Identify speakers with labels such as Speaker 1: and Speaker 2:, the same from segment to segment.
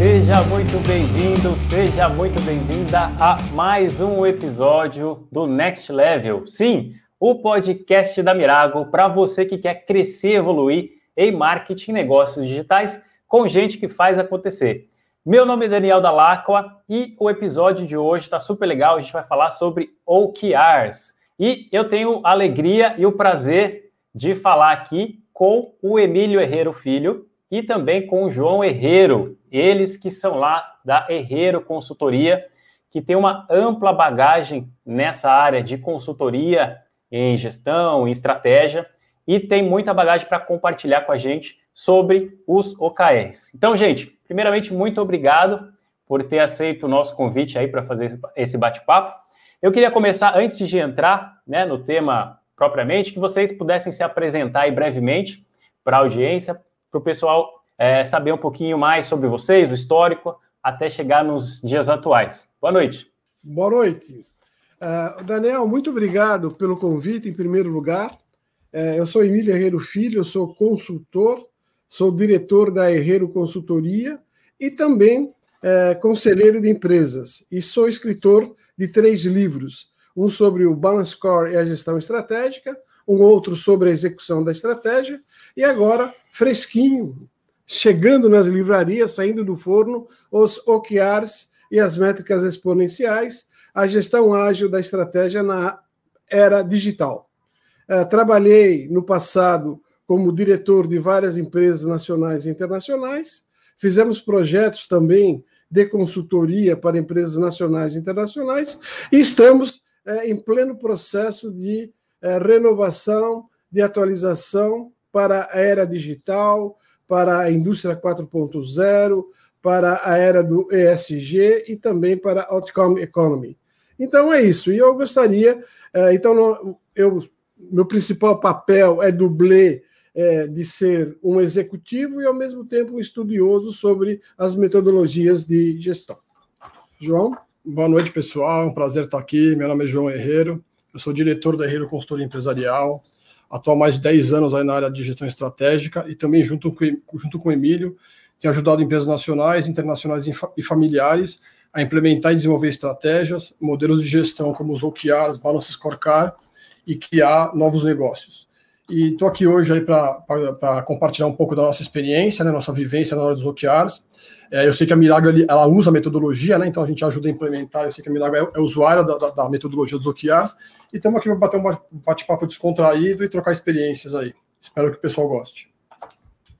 Speaker 1: Seja muito bem-vindo, seja muito bem-vinda a mais um episódio do Next Level. Sim, o podcast da Mirago para você que quer crescer, evoluir em marketing e negócios digitais com gente que faz acontecer. Meu nome é Daniel Dalacqua e o episódio de hoje está super legal. A gente vai falar sobre OKRs. E eu tenho a alegria e o prazer de falar aqui com o Emílio Herrero Filho e também com o João Herrero, eles que são lá da Herrero Consultoria, que tem uma ampla bagagem nessa área de consultoria em gestão, em estratégia, e tem muita bagagem para compartilhar com a gente sobre os OKRs. Então, gente, primeiramente, muito obrigado por ter aceito o nosso convite aí para fazer esse bate-papo. Eu queria começar, antes de entrar né, no tema propriamente, que vocês pudessem se apresentar aí brevemente para a audiência, para o pessoal é, saber um pouquinho mais sobre vocês, o histórico, até chegar nos dias atuais. Boa noite.
Speaker 2: Boa noite. Uh, Daniel, muito obrigado pelo convite, em primeiro lugar. Uh, eu sou Emílio Herreiro Filho, sou consultor sou diretor da Herreiro Consultoria e também é, conselheiro de empresas. E sou escritor de três livros: um sobre o Balance Score e a gestão estratégica, um outro sobre a execução da estratégia, e agora, fresquinho, chegando nas livrarias, saindo do forno, os OKRs e as métricas exponenciais, a gestão ágil da estratégia na era digital. É, trabalhei no passado como diretor de várias empresas nacionais e internacionais. Fizemos projetos também de consultoria para empresas nacionais e internacionais e estamos é, em pleno processo de é, renovação, de atualização para a era digital, para a indústria 4.0, para a era do ESG e também para a Outcome Economy. Então é isso. E eu gostaria, é, então eu, meu principal papel é dublê é, de ser um executivo e, ao mesmo tempo, um estudioso sobre as metodologias de gestão. João?
Speaker 3: Boa noite, pessoal. É um prazer estar aqui. Meu nome é João Herreiro. Eu sou diretor da Herreiro Consultoria Empresarial. Atuo há mais de 10 anos aí na área de gestão estratégica e também, junto com, junto com o Emílio, tenho ajudado empresas nacionais, internacionais e familiares a implementar e desenvolver estratégias, modelos de gestão como os OKRs, Balance Scorecard e criar novos negócios. E estou aqui hoje para compartilhar um pouco da nossa experiência, né, nossa vivência na hora dos OKRs. É, eu sei que a Mirago ela usa a metodologia, né, então a gente ajuda a implementar. Eu sei que a Mirago é, é usuária da, da, da, metodologia dos OKRs. E estamos aqui para bater um bate-papo descontraído e trocar experiências aí. Espero que o pessoal goste.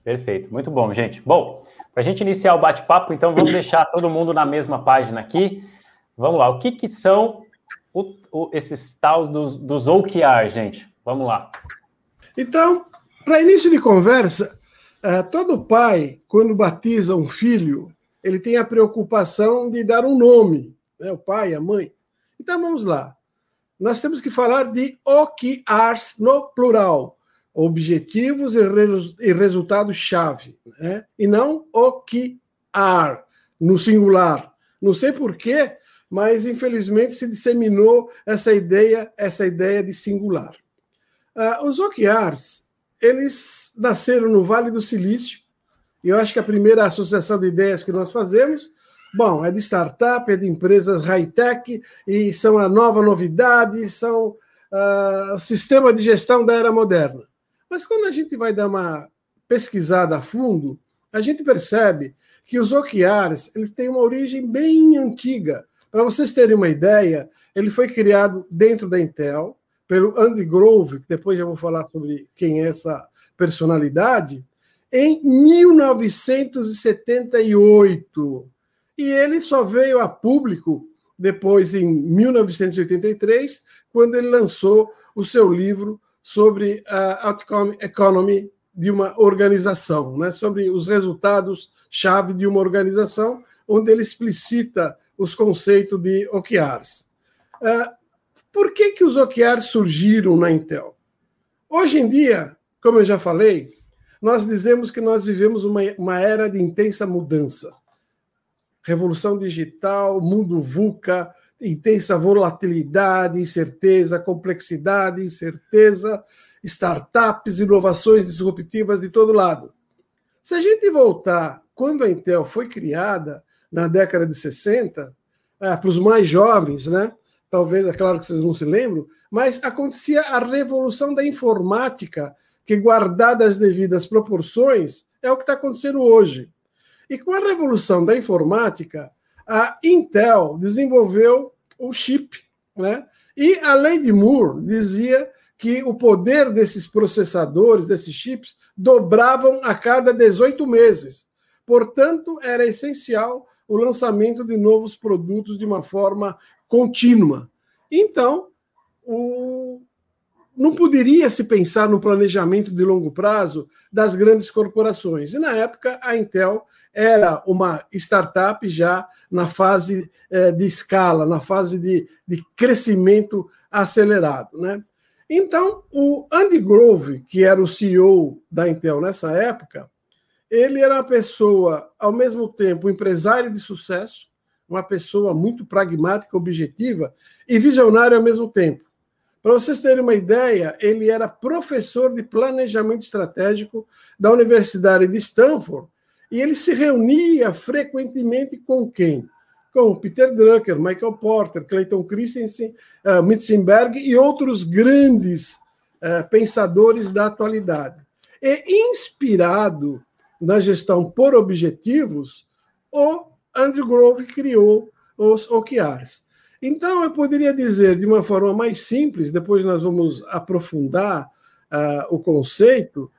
Speaker 1: Perfeito, muito bom, gente. Bom, para a gente iniciar o bate-papo, então vamos deixar todo mundo na mesma página aqui. Vamos lá, o que, que são o, o, esses tal dos, dos OKRs, gente? Vamos lá.
Speaker 2: Então, para início de conversa, uh, todo pai, quando batiza um filho, ele tem a preocupação de dar um nome, né? o pai, a mãe. Então vamos lá. Nós temos que falar de OKRs no plural, objetivos e, e resultados-chave, né? e não OKR no singular. Não sei porquê, mas infelizmente se disseminou essa ideia, essa ideia de singular. Uh, os OKRs, eles nasceram no Vale do Silício, e eu acho que a primeira associação de ideias que nós fazemos, bom, é de startup, é de empresas high-tech, e são a nova novidade, são uh, o sistema de gestão da era moderna. Mas quando a gente vai dar uma pesquisada a fundo, a gente percebe que os OKRs eles têm uma origem bem antiga. Para vocês terem uma ideia, ele foi criado dentro da Intel, pelo Andy Grove, que depois já vou falar sobre quem é essa personalidade, em 1978. E ele só veio a público depois, em 1983, quando ele lançou o seu livro sobre a outcome economy de uma organização, né? sobre os resultados-chave de uma organização, onde ele explicita os conceitos de OKRs. Uh, por que, que os OKRs surgiram na Intel? Hoje em dia, como eu já falei, nós dizemos que nós vivemos uma, uma era de intensa mudança. Revolução digital, mundo VUCA, intensa volatilidade, incerteza, complexidade, incerteza, startups, inovações disruptivas de todo lado. Se a gente voltar quando a Intel foi criada, na década de 60, é, para os mais jovens, né? Talvez, é claro que vocês não se lembram, mas acontecia a revolução da informática, que, guardada as devidas proporções, é o que está acontecendo hoje. E com a revolução da informática, a Intel desenvolveu o chip, né? E a de Moore dizia que o poder desses processadores, desses chips, dobravam a cada 18 meses. Portanto, era essencial o lançamento de novos produtos de uma forma contínua. Então, o... não poderia se pensar no planejamento de longo prazo das grandes corporações. E na época, a Intel era uma startup já na fase eh, de escala, na fase de, de crescimento acelerado. Né? Então, o Andy Grove, que era o CEO da Intel nessa época, ele era uma pessoa, ao mesmo tempo, empresário de sucesso, uma pessoa muito pragmática, objetiva e visionária ao mesmo tempo. Para vocês terem uma ideia, ele era professor de planejamento estratégico da Universidade de Stanford e ele se reunia frequentemente com quem? Com Peter Drucker, Michael Porter, Clayton Christensen, uh, Mitzenberg e outros grandes uh, pensadores da atualidade. E inspirado na gestão por objetivos, o Andrew Grove criou os OKRs. Então, eu poderia dizer de uma forma mais simples, depois nós vamos aprofundar uh, o conceito.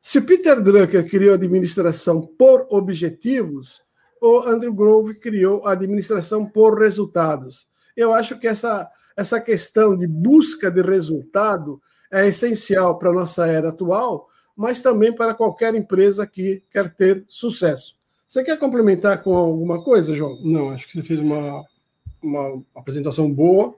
Speaker 2: Se Peter Drucker criou a administração por objetivos, o Andrew Grove criou a administração por resultados. Eu acho que essa, essa questão de busca de resultado é essencial para a nossa era atual, mas também para qualquer empresa que quer ter sucesso. Você quer complementar com alguma coisa, João?
Speaker 3: Não, acho que você fez uma, uma apresentação boa.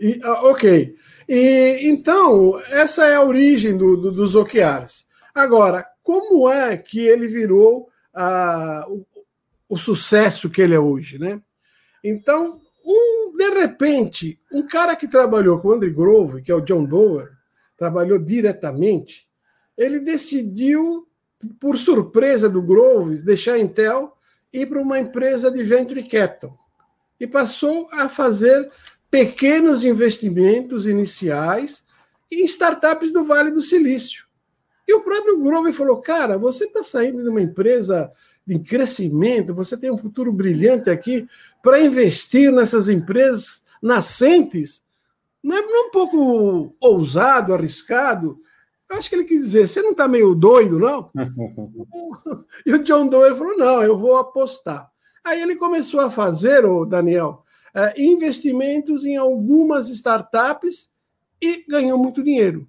Speaker 2: E, ah, ok. E, então, essa é a origem do, do, dos OKRs. Agora, como é que ele virou ah, o, o, sucesso que ele é hoje? Né? Então, um, de repente, um cara que trabalhou com o Andy Grove, que é o John Doerr, trabalhou diretamente, ele decidiu, por surpresa do Grove, deixar a Intel ir para uma empresa de venture capital. E passou a fazer pequenos investimentos iniciais em startups do Vale do Silício. E o próprio Grove falou: Cara, você está saindo de uma empresa de crescimento, você tem um futuro brilhante aqui para investir nessas empresas nascentes. Não é, não é um pouco ousado, arriscado? Acho que ele quis dizer, você não está meio doido, não? e o John Doe falou, não, eu vou apostar. Aí ele começou a fazer, o Daniel, é, investimentos em algumas startups e ganhou muito dinheiro.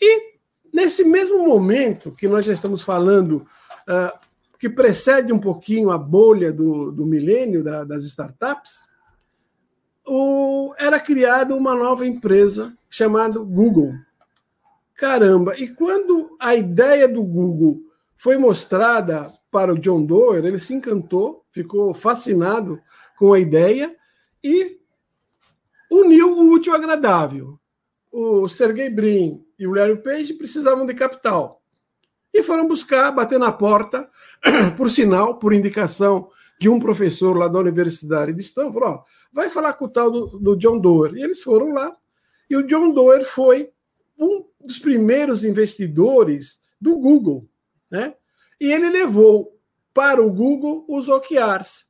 Speaker 2: E nesse mesmo momento que nós já estamos falando, uh, que precede um pouquinho a bolha do, do milênio da, das startups, o, era criada uma nova empresa chamada Google. Caramba! E quando a ideia do Google foi mostrada para o John Doerr, ele se encantou, ficou fascinado com a ideia e uniu o útil ao agradável. O Sergey Brin e o Larry Page precisavam de capital e foram buscar, bater na porta, por sinal, por indicação de um professor lá da Universidade de Stanford, ó, vai falar com o tal do, do John Doerr. E eles foram lá e o John Doerr foi um dos primeiros investidores do Google, né? E ele levou para o Google os OKRs.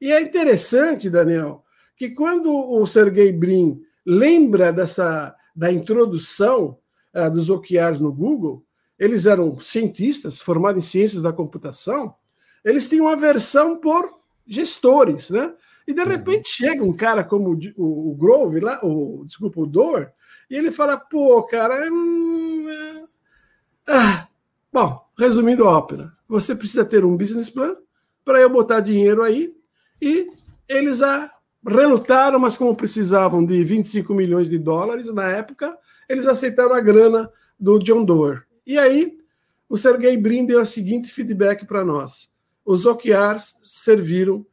Speaker 2: E é interessante, Daniel, que quando o Sergey Brin lembra dessa da introdução uh, dos OKRs no Google, eles eram cientistas formados em ciências da computação, eles tinham uma versão por gestores, né? E de uhum. repente chega um cara como o, o Grove lá, o desculpa, o Doer, e ele fala, pô, cara. Hum, ah, bom, resumindo a ópera, você precisa ter um business plan para eu botar dinheiro aí. E eles a relutaram, mas como precisavam de 25 milhões de dólares na época, eles aceitaram a grana do John Doerr. E aí, o Sergey Brin deu o seguinte feedback para nós. Os OKRs serviram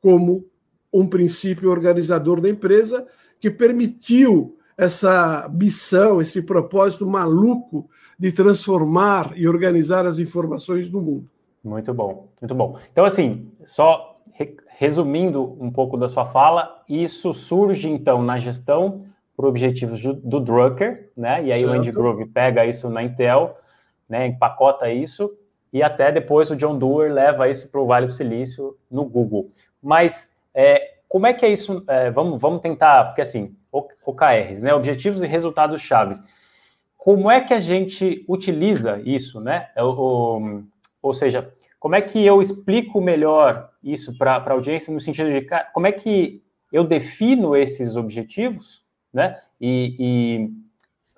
Speaker 2: como um princípio organizador da empresa que permitiu essa missão, esse propósito maluco de transformar e organizar as informações do mundo.
Speaker 1: Muito bom, muito bom. Então, assim, só resumindo um pouco da sua fala, isso surge então na gestão por objetivos do, do Drucker, né? E aí certo. o Andy Grove pega isso na Intel, né? Empacota isso e até depois o John Doerr leva isso para o Vale do Silício no Google. Mas é, como é que é isso? É, vamos, vamos tentar, porque assim, OKRs, né? Objetivos e resultados chaves. Como é que a gente utiliza isso, né? É o, ou seja, como é que eu explico melhor isso para a audiência no sentido de como é que eu defino esses objetivos, né? E, e,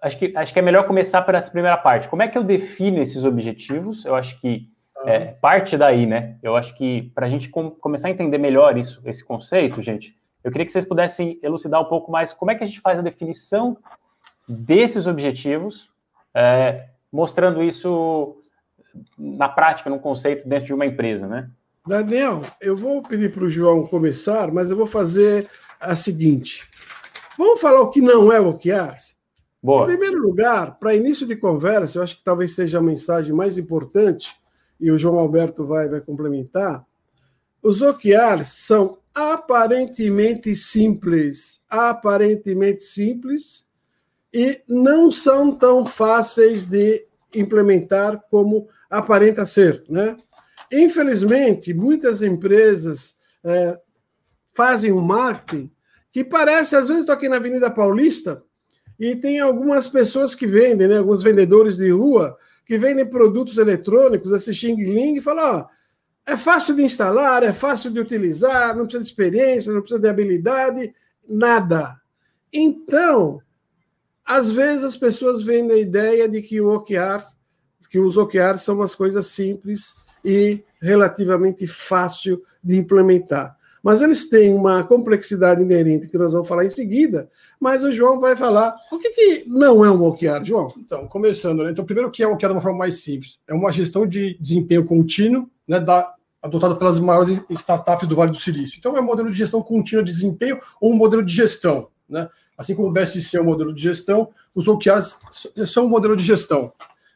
Speaker 1: acho, que, acho que é melhor começar por essa primeira parte. Como é que eu defino esses objetivos? Eu acho que é, parte daí, né? Eu acho que para a gente com, começar a entender melhor isso, esse conceito, gente, eu queria que vocês pudessem elucidar um pouco mais como é que a gente faz a definição desses objetivos, é, mostrando isso na prática, num conceito dentro de uma empresa, né?
Speaker 2: Daniel, eu vou pedir para o João começar, mas eu vou fazer a seguinte. Vamos falar o que não é o OKRs? Boa. Em primeiro lugar, para início de conversa, eu acho que talvez seja a mensagem mais importante, e o João Alberto vai, vai complementar. Os OKRs são aparentemente simples, aparentemente simples, e não são tão fáceis de implementar como aparenta ser, né? Infelizmente, muitas empresas é, fazem um marketing que parece, às vezes, estou aqui na Avenida Paulista e tem algumas pessoas que vendem, né, alguns vendedores de rua que vendem produtos eletrônicos, esse Xing Ling, e falam: ó, é fácil de instalar, é fácil de utilizar, não precisa de experiência, não precisa de habilidade, nada. Então, às vezes as pessoas vendem a ideia de que o OKRs, que os OKRs são umas coisas simples e relativamente fácil de implementar. Mas eles têm uma complexidade inerente que nós vamos falar em seguida, mas o João vai falar o que, que não é um OKR, João?
Speaker 3: Então, começando, né? Então, primeiro, o que é o OKR de uma forma mais simples? É uma gestão de desempenho contínuo, né, da, adotada pelas maiores startups do Vale do Silício. Então, é um modelo de gestão contínua de desempenho ou um modelo de gestão, né? Assim como o BSC é um modelo de gestão, os OKRs são um modelo de gestão.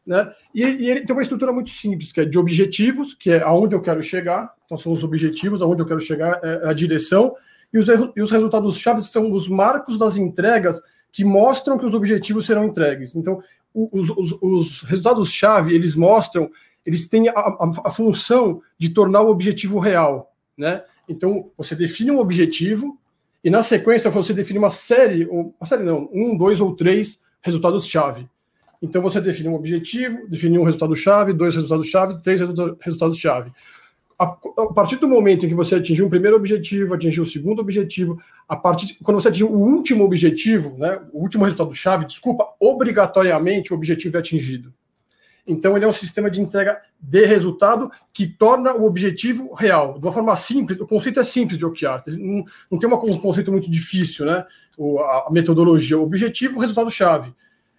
Speaker 3: Né? E, e, ele tem uma estrutura muito simples, que é de objetivos, que é aonde eu quero chegar, então são os objetivos, aonde eu quero chegar é a direção, e os, e os resultados chaves são os marcos das entregas que mostram que os objetivos serão entregues. Então, os, os, os resultados-chave, eles mostram, eles têm a, a, a, função de tornar o objetivo real, né? Então, você define um objetivo, e na sequência você define uma série, uma série não, um, dois ou três resultados-chave. Então você define um objetivo, define um resultado-chave, dois resultados-chave, três resultados-chave. A, a, partir do momento em que você atingiu o primeiro objetivo, atingiu o segundo objetivo, a partir quando você atingiu o último objetivo, né, o último resultado-chave, desculpa, obrigatoriamente o objetivo é atingido. Então ele é um sistema de entrega de resultado que torna o objetivo real. De uma forma simples, o conceito é simples de OKR, não, não tem uma, um conceito muito difícil, né? O, a, a metodologia, o objetivo, o resultado-chave.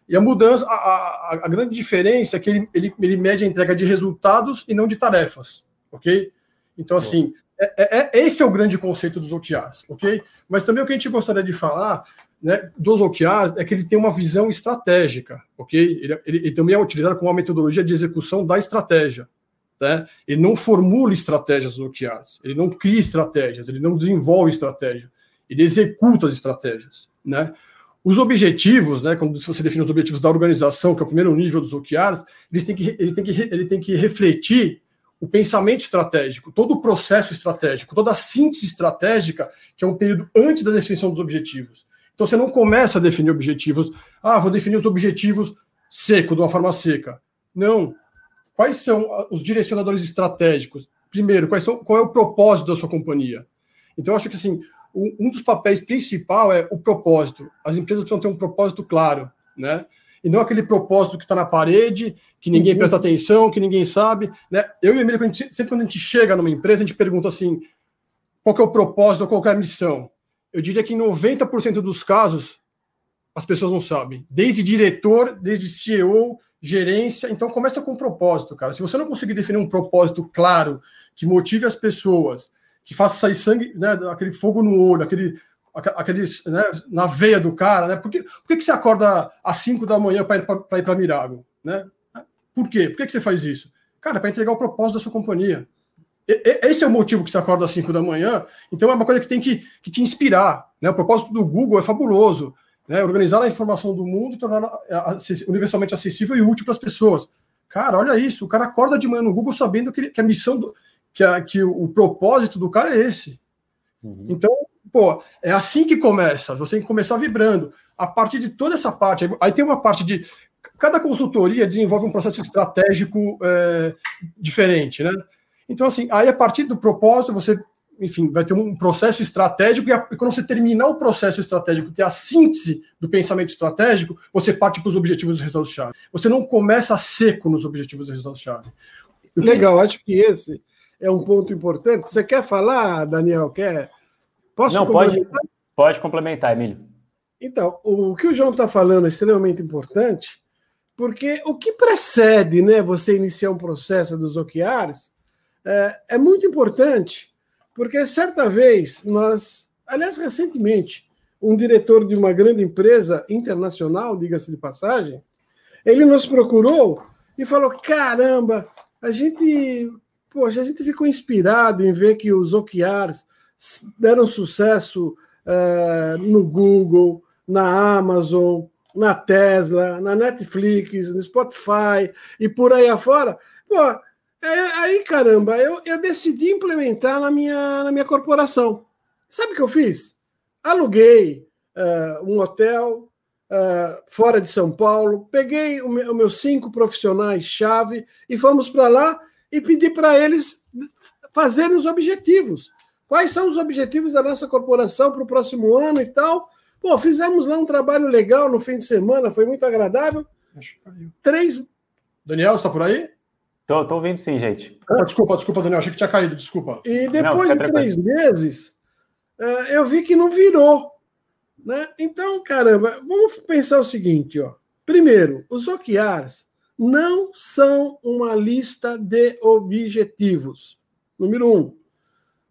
Speaker 3: E a mudança, a, a, a, grande diferença é que ele, ele, ele mede a entrega de resultados e não de tarefas, ok? Então, assim, é, é, é, esse é o grande conceito dos OKRs, ok? Mas também o que a gente gostaria de falar né, dos OKRs é que ele tem uma visão estratégica, ok? Ele, ele, ele também é utilizado como uma metodologia de execução da estratégia, né? Ele não formula estratégias dos OKRs, ele não cria estratégias, ele não desenvolve estratégia, ele executa as estratégias, né? Os objetivos, né, quando você define os objetivos da organização, que é o primeiro nível dos OKRs, eles têm que, ele, tem que, ele tem que refletir o pensamento estratégico, todo o processo estratégico, toda a síntese estratégica, que é um período antes da definição dos objetivos. Então você não começa a definir objetivos, ah, vou definir os objetivos seco, de uma forma seca. Não. Quais são os direcionadores estratégicos? Primeiro, quais são, qual é o propósito da sua companhia? Então, eu acho que assim, um dos papéis principal é o propósito. As empresas precisam ter um propósito claro, né? E não aquele propósito que está na parede, que ninguém uhum. presta atenção, que ninguém sabe. Né? Eu e o Emílio, quando gente, sempre quando a gente chega numa empresa, a gente pergunta assim: qual é o propósito, qual é a missão? Eu diria que em 90% dos casos as pessoas não sabem. Desde diretor, desde CEO, gerência. Então começa com propósito, cara. Se você não conseguir definir um propósito claro, que motive as pessoas, que faça sair sangue, né, aquele fogo no olho, aquele aqueles, né, na veia do cara, né? Por que, por que, que você acorda às 5 da manhã para ir para Mirago? Né? Por quê? Por que, que você faz isso? Cara, para entregar o propósito da sua companhia. E, esse é o motivo que você acorda às 5 da manhã. Então é uma coisa que tem que, que te inspirar. Né? O propósito do Google é fabuloso. Né? Organizar a informação do mundo e torná-la universalmente acessível e útil para as pessoas. Cara, olha isso. O cara acorda de manhã no Google sabendo que, que a missão, do, que, a, que o, o propósito do cara é esse. Uhum. Então, pô, é assim que começa. Você tem que começar vibrando. A partir de toda essa parte, aí tem uma parte de. Cada consultoria desenvolve um processo estratégico é, diferente, né? Então, assim, aí a partir do propósito, você, enfim, vai ter um processo estratégico, e, a, e quando você terminar o processo estratégico, ter a síntese do pensamento estratégico, você parte para os objetivos dos resultados-chave. Você não começa seco nos objetivos dos resultados-chave.
Speaker 2: Legal, acho que esse é um ponto importante. Você quer falar, Daniel? Quer?
Speaker 1: Posso Não, pode, pode complementar, Emílio.
Speaker 2: Então, o que o João está falando é extremamente importante, porque o que precede né, você iniciar um processo dos OKRs é, é muito importante, porque certa vez nós, aliás, recentemente, um diretor de uma grande empresa internacional, diga-se de passagem, ele nos procurou e falou: caramba, a gente poxa, a gente ficou inspirado em ver que os OKRs deram sucesso uh, no Google, na Amazon, na Tesla, na Netflix, no Spotify e por aí afora. Pô, aí, caramba, eu, eu decidi implementar na minha, na minha corporação. Sabe o que eu fiz? Aluguei uh, um hotel uh, fora de São Paulo, peguei os meu, meus cinco profissionais-chave e fomos para lá e pedir para eles fazerem os objetivos. Quais são os objetivos da nossa corporação para o próximo ano e tal? Pô, fizemos lá um trabalho legal no fim de semana, foi muito agradável. Três.
Speaker 3: Daniel, está por aí?
Speaker 1: Tô, tô ouvindo sim, gente.
Speaker 3: Ah, desculpa, desculpa, Daniel, achei que tinha caído, desculpa.
Speaker 2: E depois não, de três meses, é, eu vi que não virou. Né? Então, caramba, vamos pensar o seguinte, ó. Primeiro, os OKRs não são uma lista de objetivos. Número um.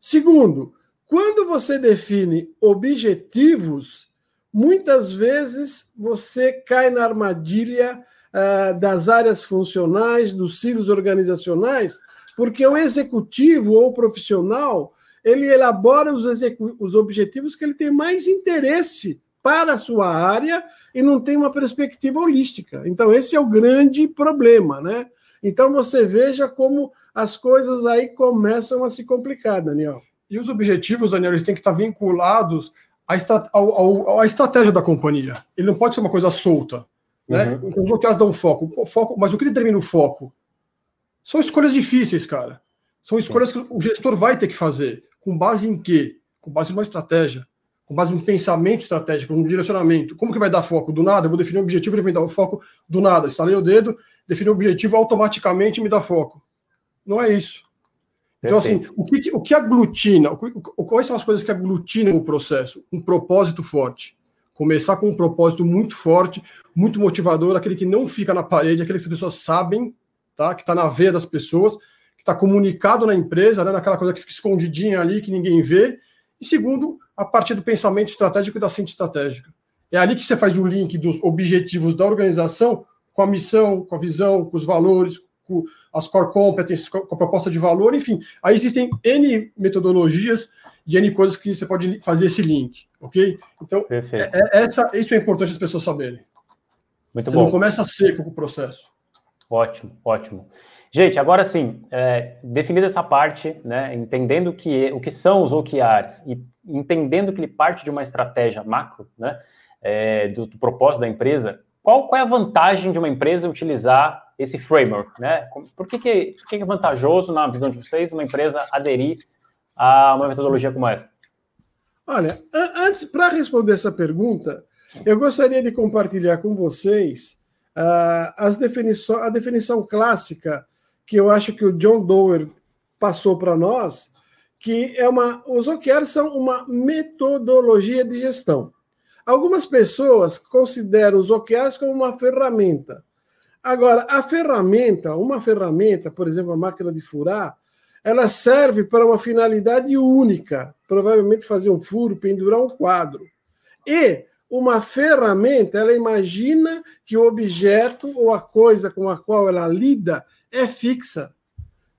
Speaker 2: Segundo, quando você define objetivos, muitas vezes você cai na armadilha uh, das áreas funcionais, dos ciclos organizacionais, porque o executivo ou o profissional ele elabora os, os objetivos que ele tem mais interesse para a sua área e não tem uma perspectiva holística. Então, esse é o grande problema, né? Então, você veja como as coisas aí começam a se complicar, Daniel.
Speaker 3: E os objetivos, Daniel, eles têm que estar vinculados à, estra ao, ao, à estratégia da companhia. Ele não pode ser uma coisa solta. Né? Uhum. Então, os OKRs dão foco, foco. Mas o que determina o foco? São escolhas difíceis, cara. São escolhas que o gestor vai ter que fazer. Com base em quê? Com base em uma estratégia com base um pensamento estratégico, um direcionamento. Como que vai dar foco? Do nada, eu vou definir um objetivo e ele me dá o foco do nada. Estalei o dedo, defini um objetivo, automaticamente me dá foco. Não é isso. Então, assim, o que, o que aglutina, o, quais são as coisas que aglutinam o processo? Um propósito forte. Começar com um propósito muito forte, muito motivador, aquele que não fica na parede, aquele que as pessoas sabem, tá? que está na veia das pessoas, que está comunicado na empresa, né? naquela coisa que fica escondidinha ali, que ninguém vê. E segundo, a partir do pensamento estratégico e da síntese estratégica. É ali que você faz o link dos objetivos da organização com a missão, com a visão, com os valores, com as core competence, com a proposta de valor, enfim. Aí existem N metodologias e N coisas que você pode fazer esse link, ok? Então, é, é, essa, isso é importante as pessoas saberem. Muito você bom. não começa seco com o processo.
Speaker 1: Ótimo, ótimo. Gente, agora sim, é, definida essa parte, né, entendendo que, o que são os OKRs e entendendo que ele parte de uma estratégia macro, né, é, do, do, propósito da empresa, qual, qual é a vantagem de uma empresa utilizar esse framework? Né? Por que, que, por que é vantajoso, na visão de vocês, uma empresa aderir a uma metodologia como essa?
Speaker 2: Olha, antes, para responder essa pergunta, eu gostaria de compartilhar com vocês uh, as a definição clássica que eu acho que o John Doerr passou para nós, que é uma. Os OKRs são uma metodologia de gestão. Algumas pessoas consideram os OKRs como uma ferramenta. Agora, a ferramenta, uma ferramenta, por exemplo, a máquina de furar, ela serve para uma finalidade única, provavelmente fazer um furo, pendurar um quadro. E uma ferramenta, ela imagina que o objeto ou a coisa com a qual ela lida é fixa.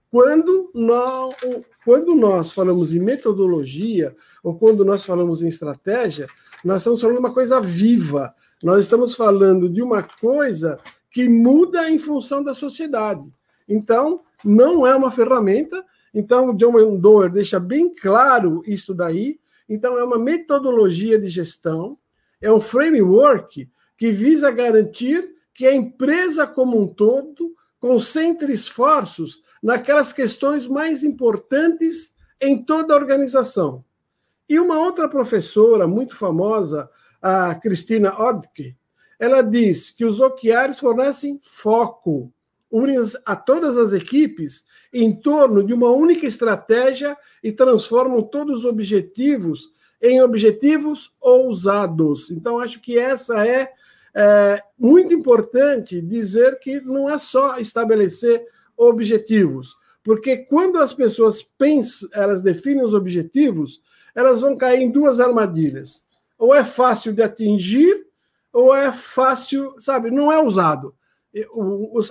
Speaker 2: Quando nós, quando nós falamos em metodologia ou quando nós falamos em estratégia, nós estamos falando de uma coisa viva. Nós estamos falando de uma coisa que muda em função da sociedade. Então, não é uma ferramenta. Então, o John Doerr deixa bem claro isso daí. Então, é uma metodologia de gestão é um framework que visa garantir que a empresa como um todo concentre esforços naquelas questões mais importantes em toda a organização. E uma outra professora muito famosa, a Cristina Odke, ela diz que os OKRs fornecem foco, unem a todas as equipes em torno de uma única estratégia e transformam todos os objetivos em objetivos ousados. Então, acho que essa é, é muito importante dizer que não é só estabelecer objetivos, porque quando as pessoas pensam, elas definem os objetivos, elas vão cair em duas armadilhas. Ou é fácil de atingir, ou é fácil, sabe, não é usado.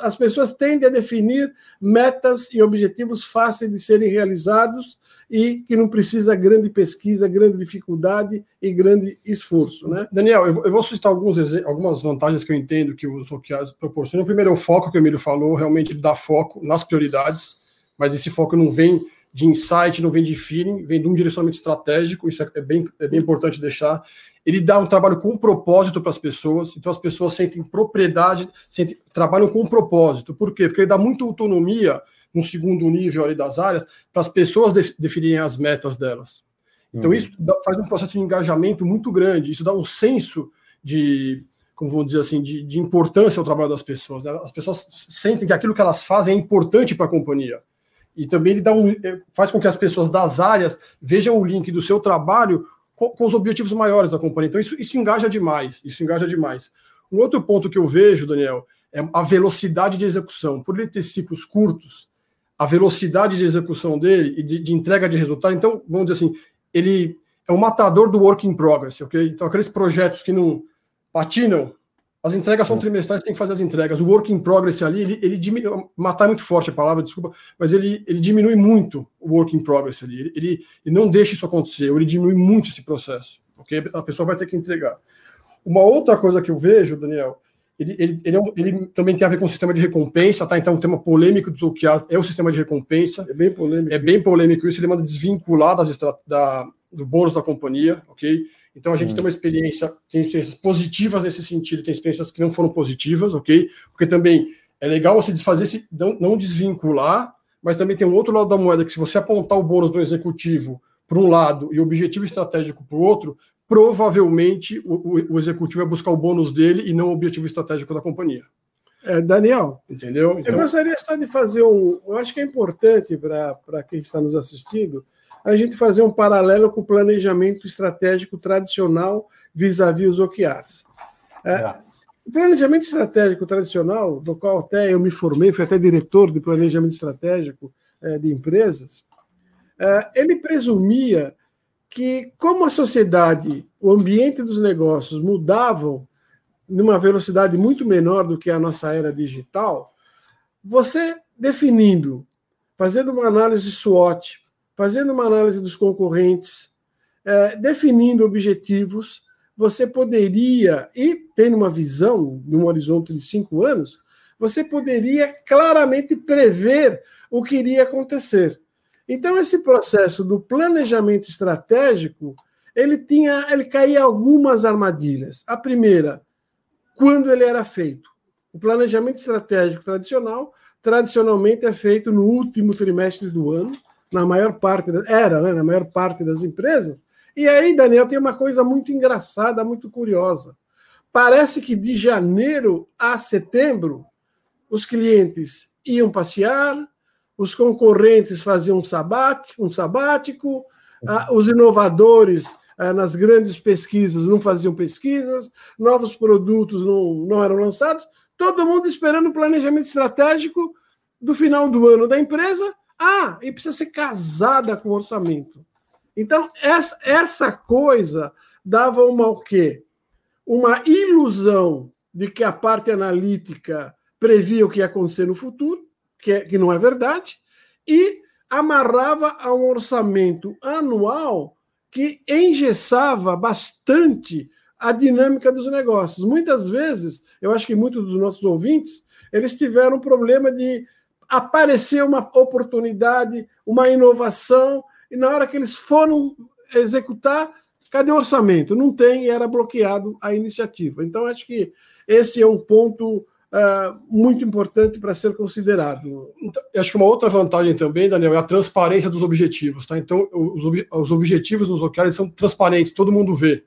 Speaker 2: As pessoas tendem a definir metas e objetivos fáceis de serem realizados e que não precisa grande pesquisa, grande dificuldade e grande esforço. Né?
Speaker 3: Daniel, eu vou citar alguns, algumas vantagens que eu entendo que os OKRs proporcionam. O primeiro é o foco que o Emílio falou, realmente ele dá foco nas prioridades, mas esse foco não vem de insight, não vem de feeling, vem de um direcionamento estratégico, isso é, é bem, é bem importante deixar. Ele dá um trabalho com propósito para as pessoas, então as pessoas sentem propriedade, sentem, trabalham com propósito. Por quê? Porque ele dá muita autonomia um segundo nível ali das áreas, para as pessoas de, definirem as metas delas. Então, uhum. isso dá, faz um processo de engajamento muito grande, isso dá um senso de, como vamos dizer assim, de, de importância ao trabalho das pessoas. Né? As pessoas sentem que aquilo que elas fazem é importante para a companhia. E também ele dá um, é, faz com que as pessoas das áreas vejam o link do seu trabalho com, com os objetivos maiores da companhia. Então, isso, isso engaja demais. Isso engaja demais. Um outro ponto que eu vejo, Daniel, é a velocidade de execução. Por ele ter ciclos curtos, a velocidade de execução dele e de, de, entrega de resultado. Então, vamos dizer assim, ele é um matador do work in progress, ok? Então, aqueles projetos que não patinam, as entregas são trimestrais, tem que fazer as entregas. O work in progress ali, ele, ele diminui, matar é muito forte a palavra, desculpa, mas ele, ele diminui muito o work in progress ali. Ele, ele, ele não deixa isso acontecer, ele diminui muito esse processo, ok? A pessoa vai ter que entregar. Uma outra coisa que eu vejo, Daniel, ele, ele, ele, é um, ele, também tem a ver com o sistema de recompensa, tá? Então, o tema polêmico dos OKRs é o sistema de recompensa.
Speaker 2: É bem polêmico.
Speaker 3: É bem polêmico isso, ele manda desvincular das da, do bônus da companhia, ok? Então, a gente hum. tem uma experiência, tem experiências positivas nesse sentido, tem experiências que não foram positivas, ok? Porque também é legal você desfazer, se não, não desvincular, mas também tem um outro lado da moeda, que se você apontar o bônus do executivo para um lado e o objetivo estratégico para o outro, provavelmente o, o, executivo vai buscar o bônus dele e não o objetivo estratégico da companhia.
Speaker 2: É, Daniel,
Speaker 3: entendeu?
Speaker 2: Então... Eu gostaria só de fazer um. Eu acho que é importante para quem está nos assistindo a gente fazer um paralelo com o planejamento estratégico tradicional vis-à-vis os OKRs. É, o planejamento estratégico tradicional, do qual até eu me formei, fui até diretor de planejamento estratégico é, de empresas, é, ele presumia que, como a sociedade, o ambiente dos negócios mudavam numa velocidade muito menor do que a nossa era digital, você definindo, fazendo uma análise SWOT, fazendo uma análise dos concorrentes, é, definindo objetivos, você poderia, e tendo uma visão, num horizonte de cinco anos, você poderia claramente prever o que iria acontecer. Então, esse processo do planejamento estratégico, ele tinha, ele caía algumas armadilhas. A primeira, quando ele era feito. O planejamento estratégico tradicional, tradicionalmente é feito no último trimestre do ano, na maior parte, era, né, na maior parte das empresas. E aí, Daniel, tem uma coisa muito engraçada, muito curiosa. Parece que de janeiro a setembro, os clientes iam passear, os concorrentes faziam um, sabático, um sabático, ah, os inovadores ah, nas grandes pesquisas não faziam pesquisas, novos produtos não, não eram lançados, todo mundo esperando o planejamento estratégico do final do ano da empresa, Ah, e precisa ser casada com o orçamento. Então, essa, essa coisa dava uma o quê? Uma ilusão de que a parte analítica previa o que ia acontecer no futuro, que, é, que não é verdade, e amarrava a um orçamento anual que engessava bastante a dinâmica dos negócios. Muitas vezes, eu acho que muitos dos nossos ouvintes, eles tiveram um problema de aparecer uma oportunidade, uma inovação, e na hora que eles foram executar, cadê o orçamento? Não tem, e era bloqueado a iniciativa. Então, acho que esse é um ponto uh, muito importante para ser considerado.
Speaker 3: Então, acho que uma outra vantagem também, Daniel, é a transparência dos objetivos. Tá? Então, os, ob os objetivos nos OKRs são transparentes, todo mundo vê.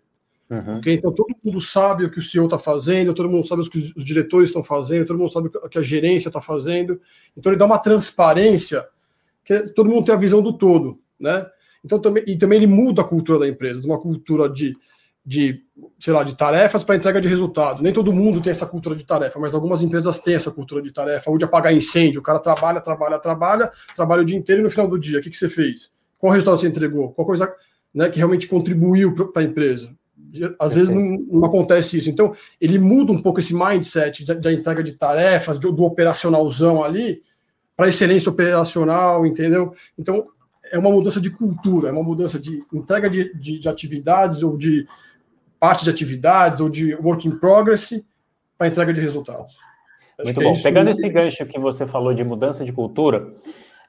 Speaker 3: Uhum. Okay? Então, todo mundo sabe o que o CEO está fazendo, todo mundo sabe o que os diretores estão fazendo, todo mundo sabe o que a gerência está fazendo. Então, ele dá uma transparência que todo mundo tem a visão do todo. Né? Então, também, e também ele muda a cultura da empresa, de uma cultura de de, sei lá, de tarefas para entrega de resultado. Nem todo mundo tem essa cultura de tarefa, mas algumas empresas têm essa cultura de tarefa, ou de apagar incêndio. O cara trabalha, trabalha, trabalha, trabalha o dia inteiro e no final do dia, o que, que você fez? Qual resultado você entregou? Qual coisa né, que realmente contribuiu para a empresa? Às vezes não, não, acontece isso. Então, ele muda um pouco esse mindset da entrega de tarefas, do, do operacionalzão ali, para excelência operacional, entendeu? Então, é uma mudança de cultura, é uma mudança de entrega de, de, de atividades ou de parte de atividades ou de work in progress para entrega de resultados.
Speaker 1: Acho Muito é bom. É Pegando esse gancho que você falou de mudança de cultura,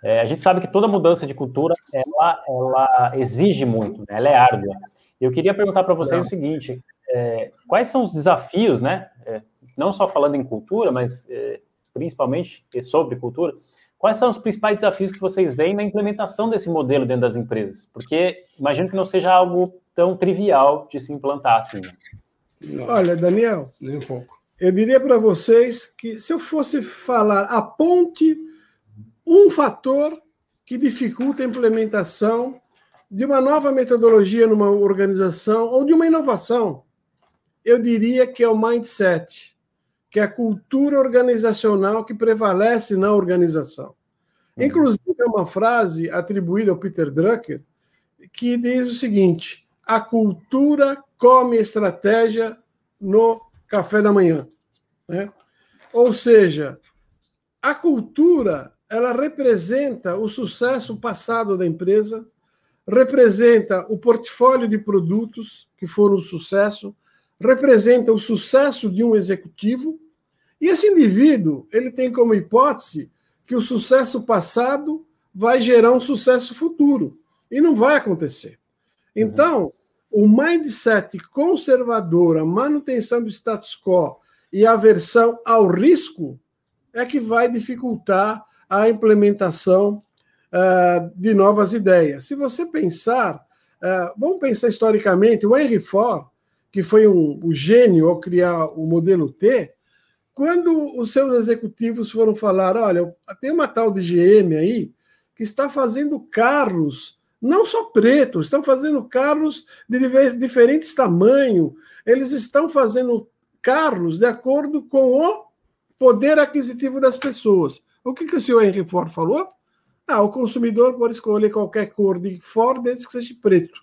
Speaker 1: é, a gente sabe que toda mudança de cultura ela, ela exige muito, né? ela é árdua. Eu queria perguntar para vocês o seguinte: é, quais são os desafios, né? É, não só falando em cultura, mas é, principalmente sobre cultura, quais são os principais desafios que vocês veem na implementação desse modelo dentro das empresas? Porque imagino que não seja algo tão trivial de se implantar assim.
Speaker 2: Né? Olha, Daniel, nem um pouco. Eu diria para vocês que se eu fosse falar, aponte um fator que dificulta a implementação de uma nova metodologia numa organização ou de uma inovação, eu diria que é o mindset, que é a cultura organizacional que prevalece na organização. Uhum. Inclusive, é uma frase atribuída ao Peter Drucker que diz o seguinte: a cultura come estratégia no café da manhã. Né? Ou seja, a cultura ela representa o sucesso passado da empresa, representa o portfólio de produtos que foram um sucesso, representa o sucesso de um executivo, e esse indivíduo ele tem como hipótese que o sucesso passado vai gerar um sucesso futuro. E não vai acontecer. Então, o mindset conservador, a manutenção do status quo e a aversão ao risco é que vai dificultar a implementação uh, de novas ideias. Se você pensar, uh, vamos pensar historicamente, o Henry Ford, que foi um, um gênio ao criar o modelo T, quando os seus executivos foram falar, olha, tem uma tal de GM aí que está fazendo carros não só pretos, estão fazendo carros de diferentes tamanhos, eles estão fazendo carros de acordo com o poder aquisitivo das pessoas. O que, que o senhor Henry Ford falou? Ah, o consumidor pode escolher qualquer cor de Ford desde que seja preto.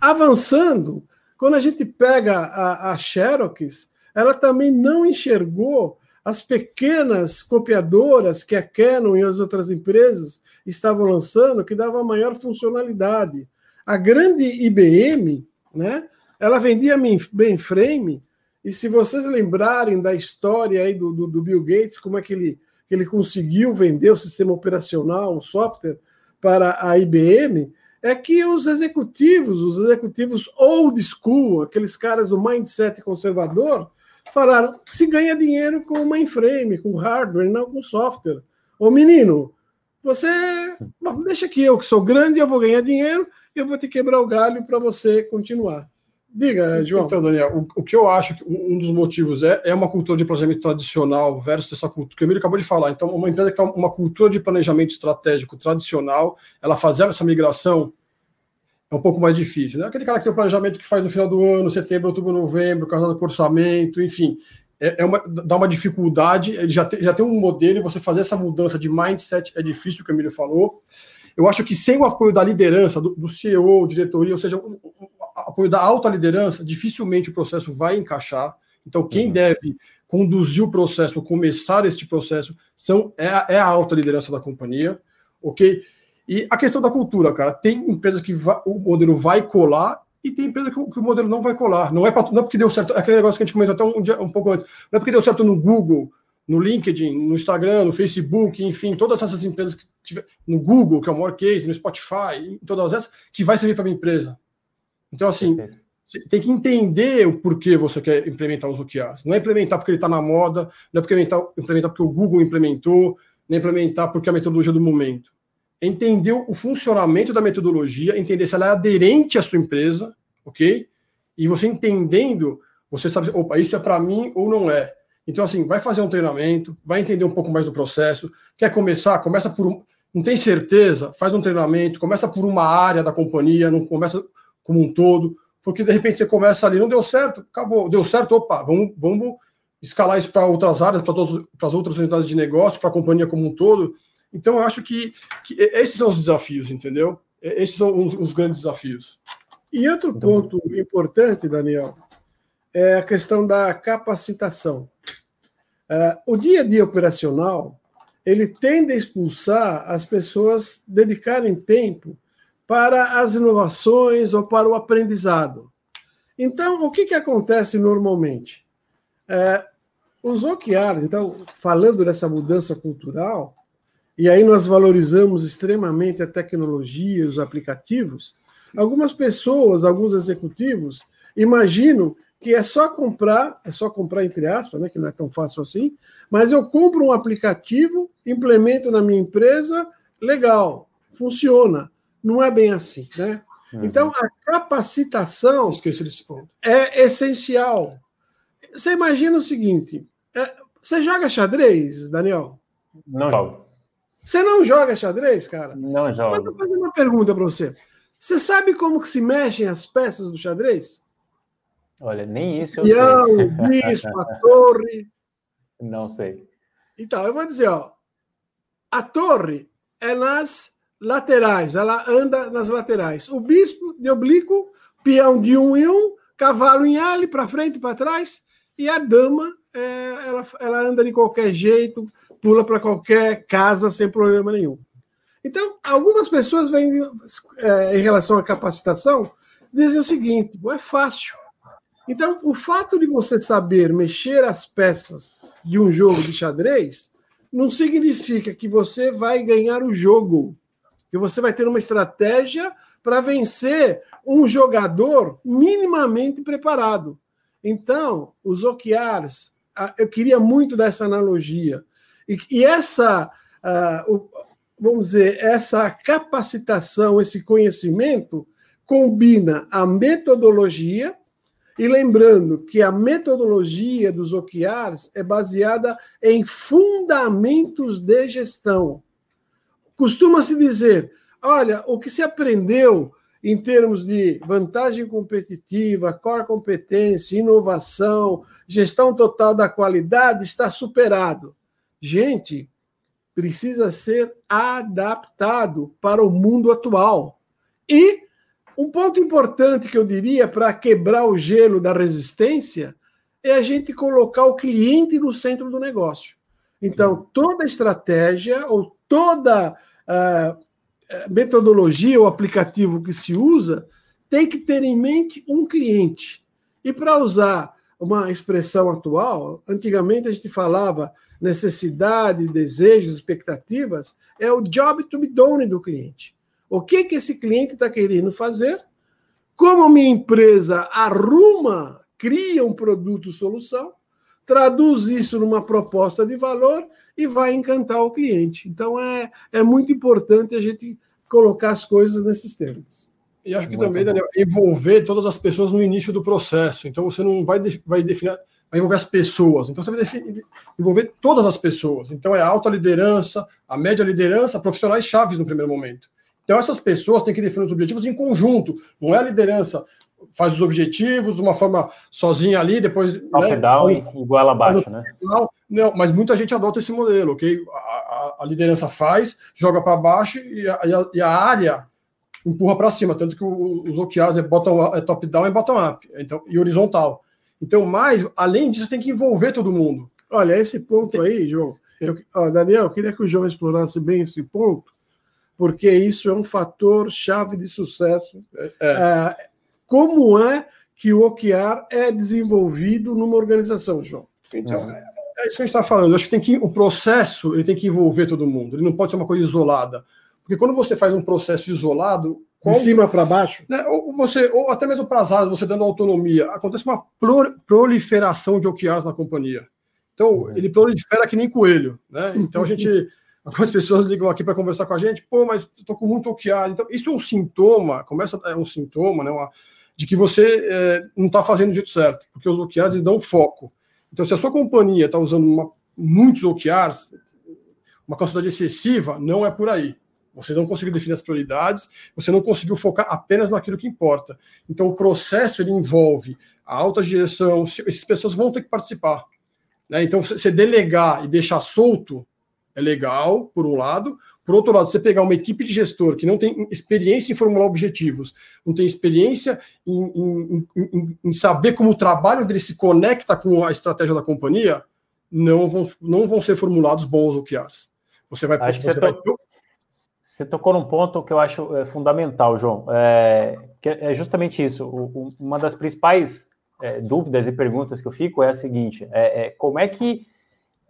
Speaker 2: Avançando, quando a gente pega a, a Xerox, ela também não enxergou as pequenas copiadoras que a Canon e as outras empresas estavam lançando, que dava maior funcionalidade. A grande IBM, né, ela vendia mainframe, e se vocês lembrarem da história aí do, do, do Bill Gates, como é que ele, que ele conseguiu vender o sistema operacional, o software, para a IBM, é que os executivos, os executivos old school, aqueles caras do mindset conservador, falaram que se ganha dinheiro com mainframe, com hardware, não com software. Ô menino, você bom, deixa que eu, que sou grande, eu vou ganhar dinheiro e eu vou te quebrar o galho para você continuar. Diga, João.
Speaker 3: Então, Daniel, o, o, que eu acho que um dos motivos é, é uma cultura de planejamento tradicional versus essa cultura que o Emílio acabou de falar. Então, uma empresa que tem uma cultura de planejamento estratégico tradicional, ela fazer essa migração é um pouco mais difícil. Né? Aquele cara que tem o planejamento que faz no final do ano, setembro, outubro, novembro, casado com orçamento, enfim. é, é uma, dá uma dificuldade, ele já, te, já tem um modelo, e você fazer essa mudança de mindset é difícil, o que o Emílio falou. Eu acho que sem o apoio da liderança, do, do CEO, diretoria, ou seja, apoio da alta liderança, dificilmente o processo vai encaixar. Então, quem uhum. deve conduzir o processo, começar este processo, são, é, a, é a alta liderança da companhia, ok? E a questão da cultura, cara, tem empresas que vai, o modelo vai colar e tem empresa que, que, o modelo não vai colar. Não é, pra, não é porque deu certo, é aquele negócio que a gente comentou até um, dia, um pouco antes, não é porque deu certo no Google, no LinkedIn, no Instagram, no Facebook, enfim, todas essas empresas que tiver, no Google, que é o maior case, no Spotify, todas essas, que vai servir para a minha empresa. Então, assim, você tem que entender o porquê você quer implementar os OKRs. Não é implementar porque ele está na moda, não é implementar, implementar porque o Google implementou, nem implementar porque é a metodologia do momento entender o funcionamento da metodologia, entender se ela é aderente à sua empresa, ok? E você entendendo, você sabe, opa, isso é para mim ou não é. Então, assim, vai fazer um treinamento, vai entender um pouco mais do processo. Quer começar? Começa por um. Não tem certeza? Faz um treinamento, começa por uma área da companhia, não começa como um todo, porque de repente você começa ali, não deu certo, acabou, deu certo, opa, vamos, vamos escalar isso para outras áreas, para as outras unidades de negócio, para a companhia como um todo. Então, eu acho que, que esses são os desafios, entendeu? Esses são os, os grandes desafios.
Speaker 2: E outro ponto importante, Daniel, é a questão da capacitação. Uh, o dia a dia operacional ele tende a expulsar as pessoas dedicarem tempo para as inovações ou para o aprendizado. Então, o que, que acontece normalmente? É, os OKRs, então, falando dessa mudança cultural, e aí nós valorizamos extremamente a tecnologia, os aplicativos, algumas pessoas, alguns executivos, imaginam que é só comprar, é só comprar entre aspas, né, que não é tão fácil assim, mas eu compro um aplicativo, implemento na minha empresa, legal, funciona. Não é bem assim, né? Uhum. Então a capacitação
Speaker 3: Esqueci desse ponto.
Speaker 2: é essencial. Você imagina o seguinte: é, você joga xadrez, Daniel?
Speaker 1: Não jogo.
Speaker 2: Você não joga xadrez, cara?
Speaker 1: Não jogo.
Speaker 2: Vou fazer uma pergunta para você. Você sabe como que se mexem as peças do xadrez?
Speaker 1: Olha, nem isso eu
Speaker 2: Pião, sei. bispo, a torre.
Speaker 1: Não sei.
Speaker 2: Então, eu vou dizer, ó. A torre é nas laterais, ela anda nas laterais. O bispo de oblíquo, peão de um em um, cavalo em L, para frente e para trás, e a dama, é, ela, ela anda de qualquer jeito, pula para qualquer casa sem problema nenhum. Então, algumas pessoas vêm, é, em relação à capacitação, dizem o seguinte: é fácil. Então, o fato de você saber mexer as peças de um jogo de xadrez não significa que você vai ganhar o jogo, que você vai ter uma estratégia para vencer um jogador minimamente preparado. Então, os OKRs, eu queria muito dessa analogia. E, e essa, uh, vamos dizer, essa capacitação, esse conhecimento, combina a metodologia, e lembrando que a metodologia dos OKRs é baseada em fundamentos de gestão. Costuma-se dizer: olha, o que se aprendeu em termos de vantagem competitiva, core competência, inovação, gestão total da qualidade está superado. Gente, precisa ser adaptado para o mundo atual. E um ponto importante que eu diria para quebrar o gelo da resistência é a gente colocar o cliente no centro do negócio. Então, toda estratégia ou toda uh, metodologia ou aplicativo que se usa tem que ter em mente um cliente. E para usar uma expressão atual, antigamente a gente falava necessidade, desejos, expectativas, é o job to be done do cliente. O que, que esse cliente está querendo fazer? Como minha empresa arruma, cria um produto solução, traduz isso numa proposta de valor e vai encantar o cliente. Então é, é muito importante a gente colocar as coisas nesses termos.
Speaker 3: E acho que muito também, bom. Daniel, envolver todas as pessoas no início do processo. Então você não vai, vai definir vai envolver as pessoas. Então você vai definir, envolver todas as pessoas. Então é a alta liderança, a média liderança, profissionais chaves no primeiro momento. Então essas pessoas têm que definir os objetivos em conjunto. Não é a liderança faz os objetivos de uma forma sozinha ali, depois.
Speaker 1: Top-down né, e igual abaixo, né?
Speaker 3: Não, mas muita gente adota esse modelo, ok? A, a, a liderança faz, joga para baixo e a, e a, área empurra para cima, tanto que os OKRs é, bottom, é top-down e bottom-up, então, e horizontal. Então, mais, além disso, tem que envolver todo mundo.
Speaker 2: Olha, esse ponto aí, João, eu, ó, Daniel, eu queria que o João explorasse bem esse ponto, porque isso é um fator chave de sucesso. É. É, como é que o OKR é desenvolvido numa organização, João?
Speaker 3: Então, é, é isso que a gente está falando. Eu acho que tem que o processo ele tem que envolver todo mundo. Ele não pode ser uma coisa isolada, porque quando você faz um processo isolado,
Speaker 2: de cima para baixo,
Speaker 3: né, ou você ou até mesmo para as áreas, você dando autonomia, acontece uma proliferação de OKRs na companhia. Então uhum. ele prolifera que nem coelho, né? Então a gente Algumas pessoas ligam aqui para conversar com a gente, pô, mas estou com muito OKR. Então, isso é um sintoma, começa é um sintoma, né, uma, de que você é, não está fazendo do jeito certo, porque os OKRs dão foco. Então, se a sua companhia está usando uma, muitos OKRs, uma quantidade excessiva, não é por aí. Você não conseguiu definir as prioridades, você não conseguiu focar apenas naquilo que importa. Então, o processo ele envolve a alta direção, essas pessoas vão ter que participar. Né? Então, você delegar e deixar solto é legal, por um lado. Por outro lado, você pegar uma equipe de gestor que não tem experiência em formular objetivos, não tem experiência em, em, em, em saber como o trabalho dele se conecta com a estratégia da companhia, não vão, não vão ser formulados bons OKRs.
Speaker 1: Você vai. Acho que você, vai... To... você, tocou num ponto que eu acho é, fundamental, João. É, é justamente isso. O, o, uma das principais é, dúvidas e perguntas que eu fico é a seguinte: é, é como é que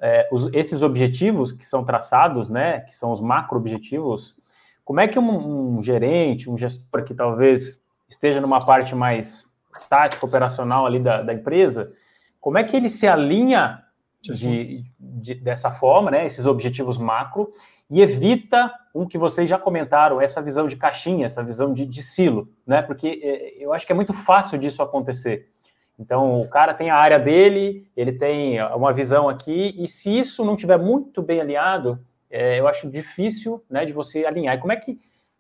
Speaker 1: é, os, esses objetivos que são traçados, né, que são os macro-objetivos, como é que um, um, gerente, um gestor que talvez esteja numa parte mais tática, operacional ali da, da empresa, como é que ele se alinha de, de, dessa forma, né, esses objetivos macro, e evita um que vocês já comentaram, essa visão de caixinha, essa visão de, de silo, né, porque é, eu acho que é muito fácil disso acontecer. Então, o cara tem a área dele, ele tem uma visão aqui, e se isso não tiver muito bem alinhado, é, eu acho difícil né, de você alinhar. E como é que,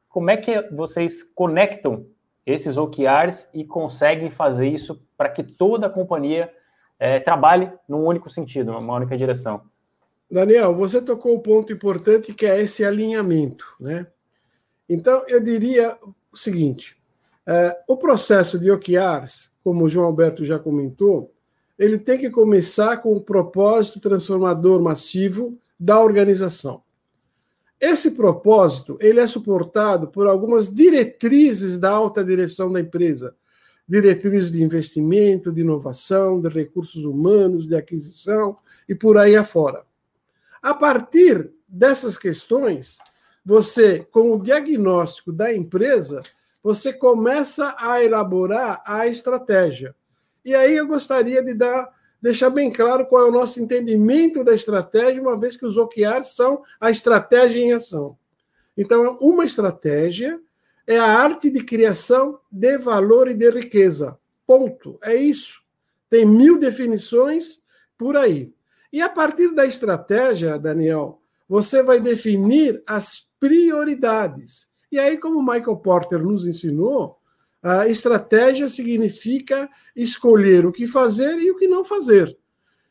Speaker 1: como é que vocês conectam esses OKRs e conseguem fazer isso para que toda a companhia é, trabalhe num único sentido, numa única direção?
Speaker 2: Daniel, você tocou um ponto importante que é esse alinhamento, né? Então, eu diria o seguinte: é, o processo de OKRs como o João Alberto já comentou, ele tem que começar com o propósito transformador massivo da organização. Esse propósito ele é suportado por algumas diretrizes da alta direção da empresa, diretrizes de investimento, de inovação, de recursos humanos, de aquisição e por aí afora. A partir dessas questões, você, com o diagnóstico da empresa, você começa a elaborar a estratégia. E aí eu gostaria de dar, deixar bem claro qual é o nosso entendimento da estratégia, uma vez que os OKRs são a estratégia em ação. Então, uma estratégia é a arte de criação de valor e de riqueza. Ponto. É isso. Tem mil definições por aí. E a partir da estratégia, Daniel, você vai definir as prioridades. E aí, como Michael Porter nos ensinou, a estratégia significa escolher o que fazer e o que não fazer.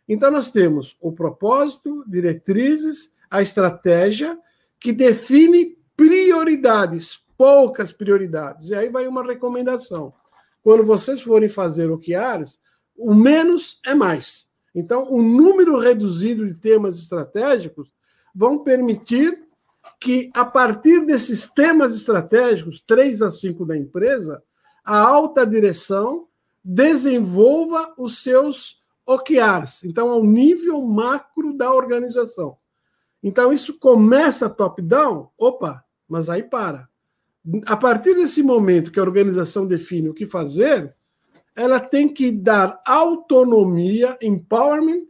Speaker 2: Então, nós temos o propósito, diretrizes, a estratégia, que define prioridades, poucas prioridades. E aí vai uma recomendação. Quando vocês forem fazer OKRs, o menos é mais. Então, um número reduzido de temas estratégicos vão permitir que, a partir desses temas estratégicos, três a cinco da empresa, a alta direção desenvolva os seus OKRs, então, ao nível macro da organização. Então, isso começa top-down, opa, mas aí para. A partir desse momento que a organização define o que fazer, ela tem que dar autonomia, empowerment,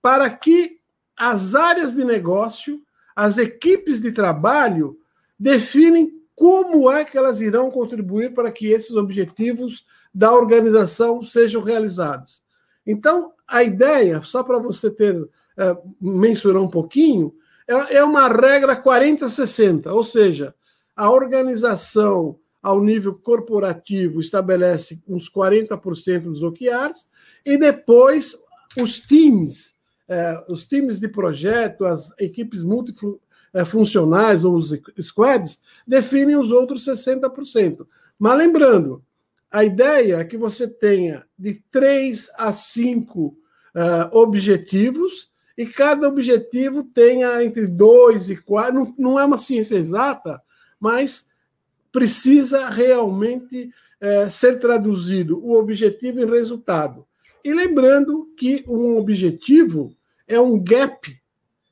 Speaker 2: para que as áreas de negócio as equipes de trabalho definem como é que elas irão contribuir para que esses objetivos da organização sejam realizados. Então, a ideia, só para você ter é, mensurar um pouquinho, é, é uma regra 40-60, ou seja, a organização ao nível corporativo, estabelece uns 40% dos OKRs, e depois os times, é, os times de projeto, as equipes multifuncionais ou os squads, definem os outros 60%. Mas lembrando, a ideia é que você tenha de três a cinco uh, objetivos e cada objetivo tenha entre dois e quatro. Não, não é uma ciência exata, mas precisa realmente uh, ser traduzido o objetivo em resultado. E lembrando que um objetivo é um gap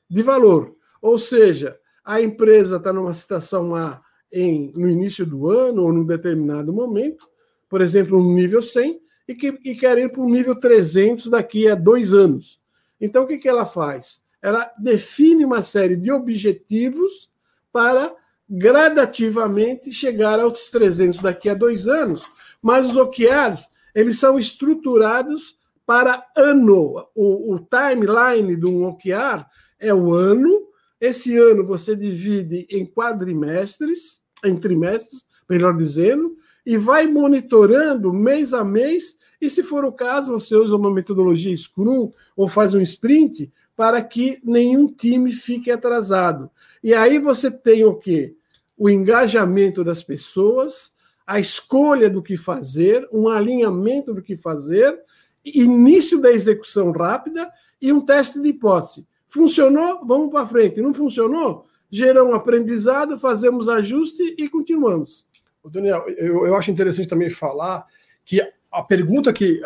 Speaker 2: de valor, ou seja, a empresa está numa situação A em, no início do ano ou num determinado momento, por exemplo, no nível 100, e, que, e quer ir para o nível 300 daqui a dois anos. Então, o que, que ela faz? Ela define uma série de objetivos para gradativamente chegar aos 300 daqui a dois anos, mas os OKRs eles são estruturados para ano. O, o timeline de um OKR é o ano. Esse ano você divide em quadrimestres, em trimestres, melhor dizendo, e vai monitorando mês a mês. E se for o caso, você usa uma metodologia Scrum ou faz um sprint para que nenhum time fique atrasado. E aí você tem o quê? O engajamento das pessoas, a escolha do que fazer, um alinhamento do que fazer, início da execução rápida e um teste de hipótese. Funcionou? Vamos para frente. Não funcionou? Gerou um aprendizado, fazemos ajuste e continuamos.
Speaker 3: Daniel, eu, eu acho interessante também falar que a pergunta que,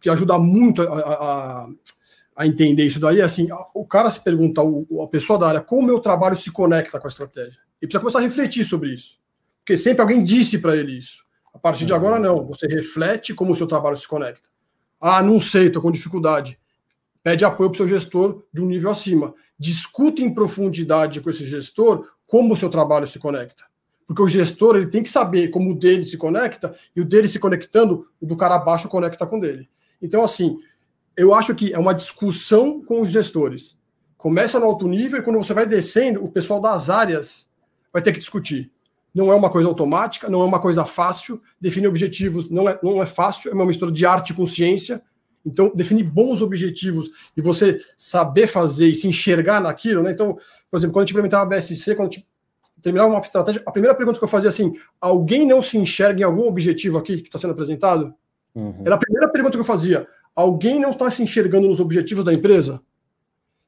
Speaker 3: que ajuda muito a, a, a entender isso daí é assim: o cara se pergunta, o, a pessoa da área, como o meu trabalho se conecta com a estratégia? E precisa começar a refletir sobre isso. Porque sempre alguém disse para ele isso. A partir de agora, não. Você reflete como o seu trabalho se conecta. Ah, não sei, estou com dificuldade. Pede apoio para o seu gestor de um nível acima. Discute em profundidade com esse gestor como o seu trabalho se conecta. Porque o gestor ele tem que saber como o dele se conecta, e o dele se conectando, o do cara abaixo conecta com o dele. Então, assim, eu acho que é uma discussão com os gestores. Começa no alto nível e quando você vai descendo, o pessoal das áreas vai ter que discutir. Não é uma coisa automática, não é uma coisa fácil. Definir objetivos não é, não é fácil, é uma mistura de arte com ciência. Então, definir bons objetivos e você saber fazer e se enxergar naquilo, né? Então, por exemplo, quando a gente implementava a BSC, quando a gente terminava uma estratégia, a primeira pergunta que eu fazia assim: alguém não se enxerga em algum objetivo aqui que está sendo apresentado? Uhum. Era a primeira pergunta que eu fazia. Alguém não está se enxergando nos objetivos da empresa?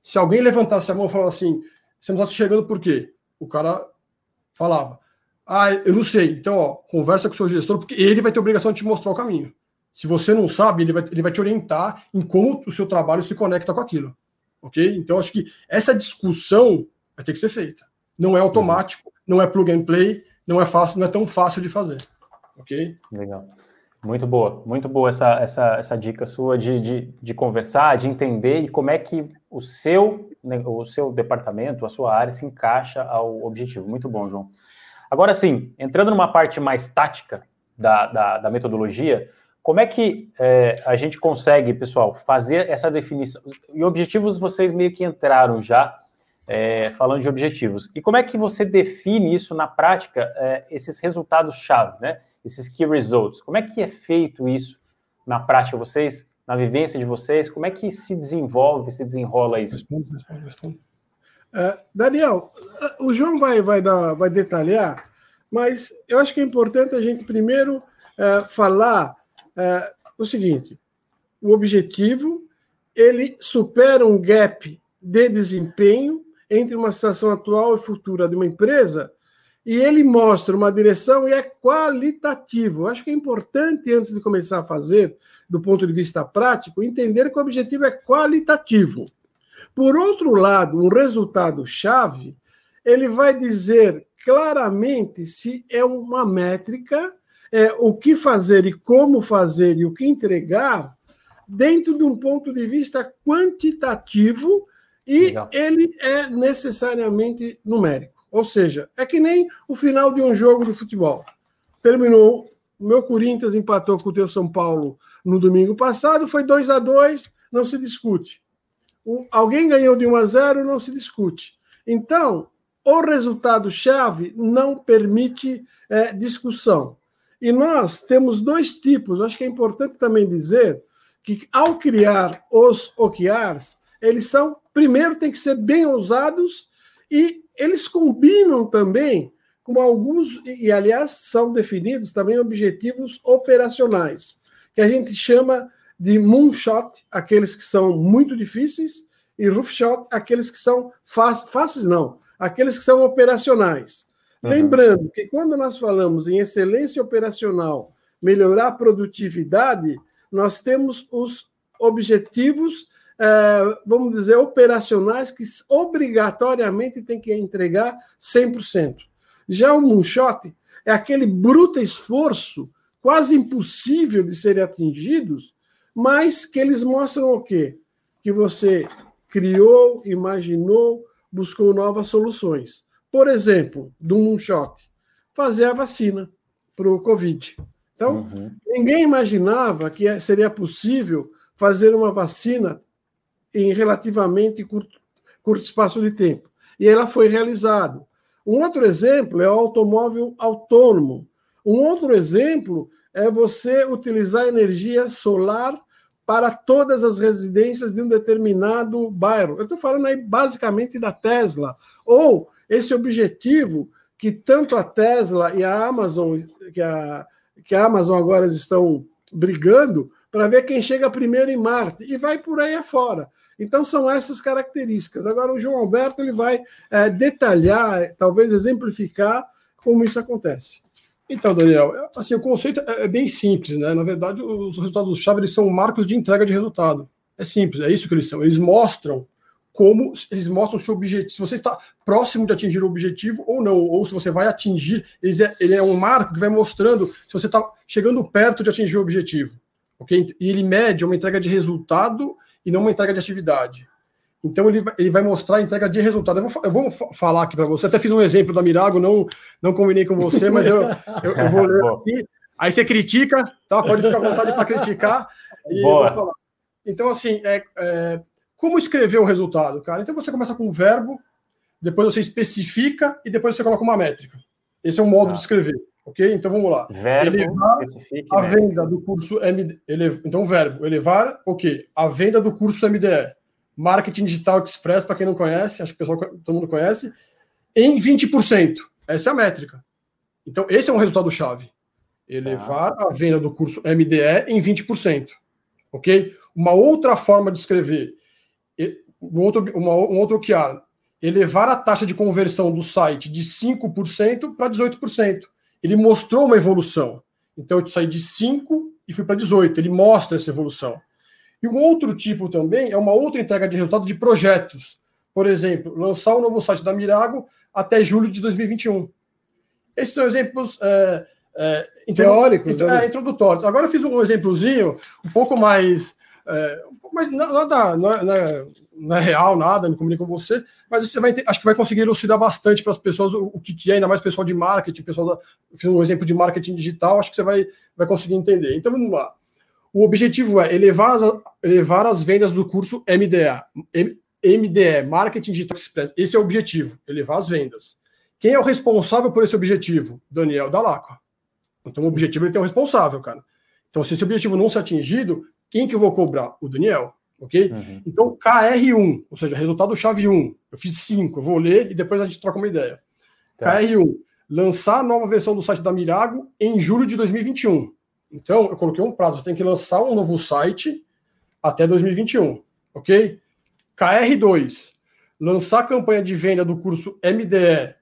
Speaker 3: Se alguém levantasse a mão e falasse assim, você não está se enxergando por quê? O cara falava, ah, eu não sei. Então, ó, conversa com o seu gestor, porque ele vai ter obrigação de te mostrar o caminho. Se você não sabe, ele vai, ele vai te orientar em como o seu trabalho se conecta com aquilo. Ok? Então, acho que essa discussão vai ter que ser feita. Não é automático, não é plug and play, não é fácil, não é tão fácil de fazer. Ok?
Speaker 1: Legal. Muito boa, muito boa essa, essa, essa dica sua de, de, de conversar, de entender e como é que o seu, né, o seu departamento, a sua área se encaixa ao objetivo. Muito bom, João. Agora sim, entrando numa parte mais tática da, da, da metodologia, como é que é, a gente consegue, pessoal, fazer essa definição? E objetivos vocês meio que entraram já, é, falando de objetivos. E como é que você define isso na prática, é, esses resultados-chave, né? Esses key results. Como é que é feito isso na prática, vocês, na vivência de vocês? Como é que se desenvolve, se desenrola isso?
Speaker 2: Uh, Daniel, o João vai, vai, dar, vai detalhar, mas eu acho que é importante a gente primeiro uh, falar uh, o seguinte: o objetivo ele supera um gap de desempenho entre uma situação atual e futura de uma empresa e ele mostra uma direção e é qualitativo. Eu acho que é importante, antes de começar a fazer, do ponto de vista prático, entender que o objetivo é qualitativo. Por outro lado, um resultado-chave, ele vai dizer claramente se é uma métrica, é, o que fazer e como fazer e o que entregar, dentro de um ponto de vista quantitativo e Legal. ele é necessariamente numérico. Ou seja, é que nem o final de um jogo de futebol. Terminou, o meu Corinthians empatou com o teu São Paulo no domingo passado, foi 2 a 2 não se discute. Alguém ganhou de 1 a 0 não se discute. Então, o resultado-chave não permite é, discussão. E nós temos dois tipos. Acho que é importante também dizer que, ao criar os OKRs, eles são, primeiro, tem que ser bem ousados e eles combinam também com alguns, e aliás, são definidos também objetivos operacionais, que a gente chama de moonshot, aqueles que são muito difíceis, e roofshot, aqueles que são fáceis, não, aqueles que são operacionais. Uhum. Lembrando que quando nós falamos em excelência operacional, melhorar a produtividade, nós temos os objetivos, eh, vamos dizer, operacionais que obrigatoriamente tem que entregar 100%. Já o moonshot é aquele bruto esforço, quase impossível de serem atingidos, mas que eles mostram o quê? Que você criou, imaginou, buscou novas soluções. Por exemplo, do moonshot, fazer a vacina para o Covid. Então, uhum. ninguém imaginava que seria possível fazer uma vacina em relativamente curto, curto espaço de tempo. E ela foi realizada. Um outro exemplo é o automóvel autônomo. Um outro exemplo é você utilizar energia solar para todas as residências de um determinado bairro. Eu estou falando aí basicamente da Tesla. Ou esse objetivo que tanto a Tesla e a Amazon, que a, que a Amazon agora estão brigando para ver quem chega primeiro em Marte e vai por aí afora. Então são essas características. Agora o João Alberto ele vai é, detalhar, talvez exemplificar como isso acontece.
Speaker 3: Então, Daniel, assim, o conceito é, é bem simples, né? Na verdade, os resultados-chave eles são marcos de entrega de resultado. É simples, é isso que eles são. Eles mostram como eles mostram o seu objetivo, se você está próximo de atingir o objetivo ou não, ou se você vai atingir, ele é, ele é um marco que vai mostrando se você está chegando perto de atingir o objetivo, ok? E ele mede uma entrega de resultado e não uma entrega de atividade. Então ele, ele vai mostrar a entrega de resultado. Eu vou, eu vou falar aqui para você. Até fiz um exemplo da Mirago, não não combinei com você, mas eu, eu, eu vou ler aqui. Aí você critica, tá? Pode ficar à vontade para criticar.
Speaker 1: Boa.
Speaker 3: Então assim, é, é como escrever o resultado, cara? Então você começa com um verbo, depois você especifica e depois você coloca uma métrica. Esse é o modo tá. de escrever, ok? Então vamos lá.
Speaker 1: Verbo, elevar
Speaker 3: a métrica. venda do curso MDE. Ele... Então, verbo, elevar o quê? A venda do curso MDE. Marketing Digital Express, para quem não conhece, acho que o pessoal todo mundo conhece, em 20%. Essa é a métrica. Então, esse é um resultado-chave. Elevar tá. a venda do curso MDE em 20%. Ok? Uma outra forma de escrever um outro, uma, um outro OKR, elevar a taxa de conversão do site de 5% para 18%. Ele mostrou uma evolução. Então, eu saí de 5 e fui para 18. Ele mostra essa evolução. E um outro tipo também é uma outra entrega de resultado de projetos. Por exemplo, lançar o um novo site da Mirago até julho de 2021. Esses são exemplos é, é, teóricos, né? é, introdutórios. Agora eu fiz um exemplozinho um pouco mais é, mas nada, não é, não, é, não é, real, nada, não comunico com você, mas você vai acho que vai conseguir elucidar bastante para as pessoas o, o, que é, ainda mais pessoal de marketing, pessoal da, fiz um exemplo de marketing digital, acho que você vai, vai conseguir entender. Então vamos lá. O objetivo é elevar as, elevar as vendas do curso MDA, MDE, Marketing Digital Express. Esse é o objetivo, elevar as vendas. Quem é o responsável por esse objetivo? Daniel Dalacqua. Então o objetivo é ter um responsável, cara. Então, se esse objetivo não ser atingido, quem que eu vou cobrar? O Daniel, ok? Uhum. Então, KR1, ou seja, resultado chave 1. Eu fiz 5, eu vou ler e depois a gente troca uma ideia. Tá. KR1, lançar a nova versão do site da Mirago em julho de 2021. Então, eu coloquei um prazo, você tem que lançar um novo site até 2021, ok? KR2, lançar a campanha de venda do curso MDE,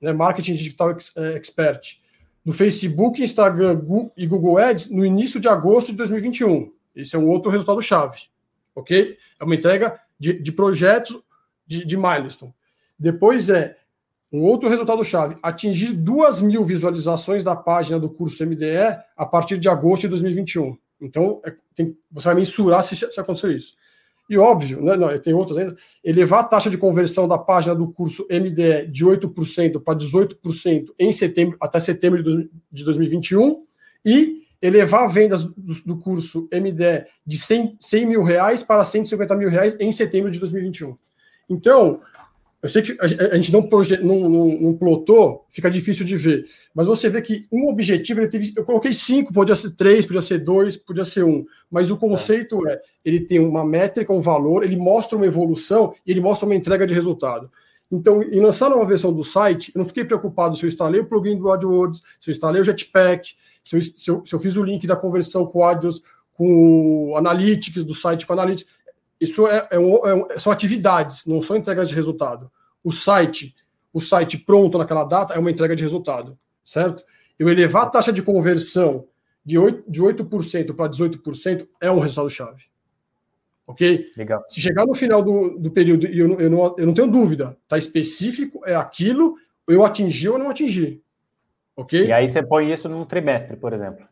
Speaker 3: né, Marketing Digital eh, Expert, no Facebook, Instagram e Google Ads no início de agosto de 2021. Esse é um outro resultado-chave, ok? É uma entrega de, de projetos de, de milestone. Depois é um outro resultado-chave: atingir duas mil visualizações da página do curso MDE a partir de agosto de 2021. Então, é, tem, você vai mensurar se, se isso. E óbvio, né, não, tem outras ainda, elevar a taxa de conversão da página do curso MDE de 8% para 18% em setembro, até setembro de 2021 e elevar vendas do, curso MDE de 100, 100 mil reais para 150 mil reais em setembro de 2021. Então, Eu sei que a gente não, proje... não, não, não, plotou, fica difícil de ver. Mas você vê que um objetivo, ele teve. Eu coloquei cinco, podia ser três, podia ser dois, podia ser um. Mas o conceito é: ele tem uma métrica, um valor, ele mostra uma evolução e ele mostra uma entrega de resultado. Então, em lançar uma versão do site, eu não fiquei preocupado se eu instalei o plugin do AdWords, se eu instalei o Jetpack, se eu, se eu, se eu fiz o link da conversão com o AdWords, com o Analytics, do site com o Analytics. Isso é, é, um, é um, são atividades, não são entregas de resultado. O site, o site pronto naquela data é uma entrega de resultado, certo? Eu elevar a taxa de conversão de 8%, de 8 para 18% é um resultado-chave. Ok?
Speaker 1: Legal.
Speaker 3: Se chegar no final do, do período e eu, não, eu, não, eu não tenho dúvida, tá específico, é aquilo, eu atingi ou não atingi. Ok?
Speaker 1: E aí você põe isso num trimestre, por exemplo.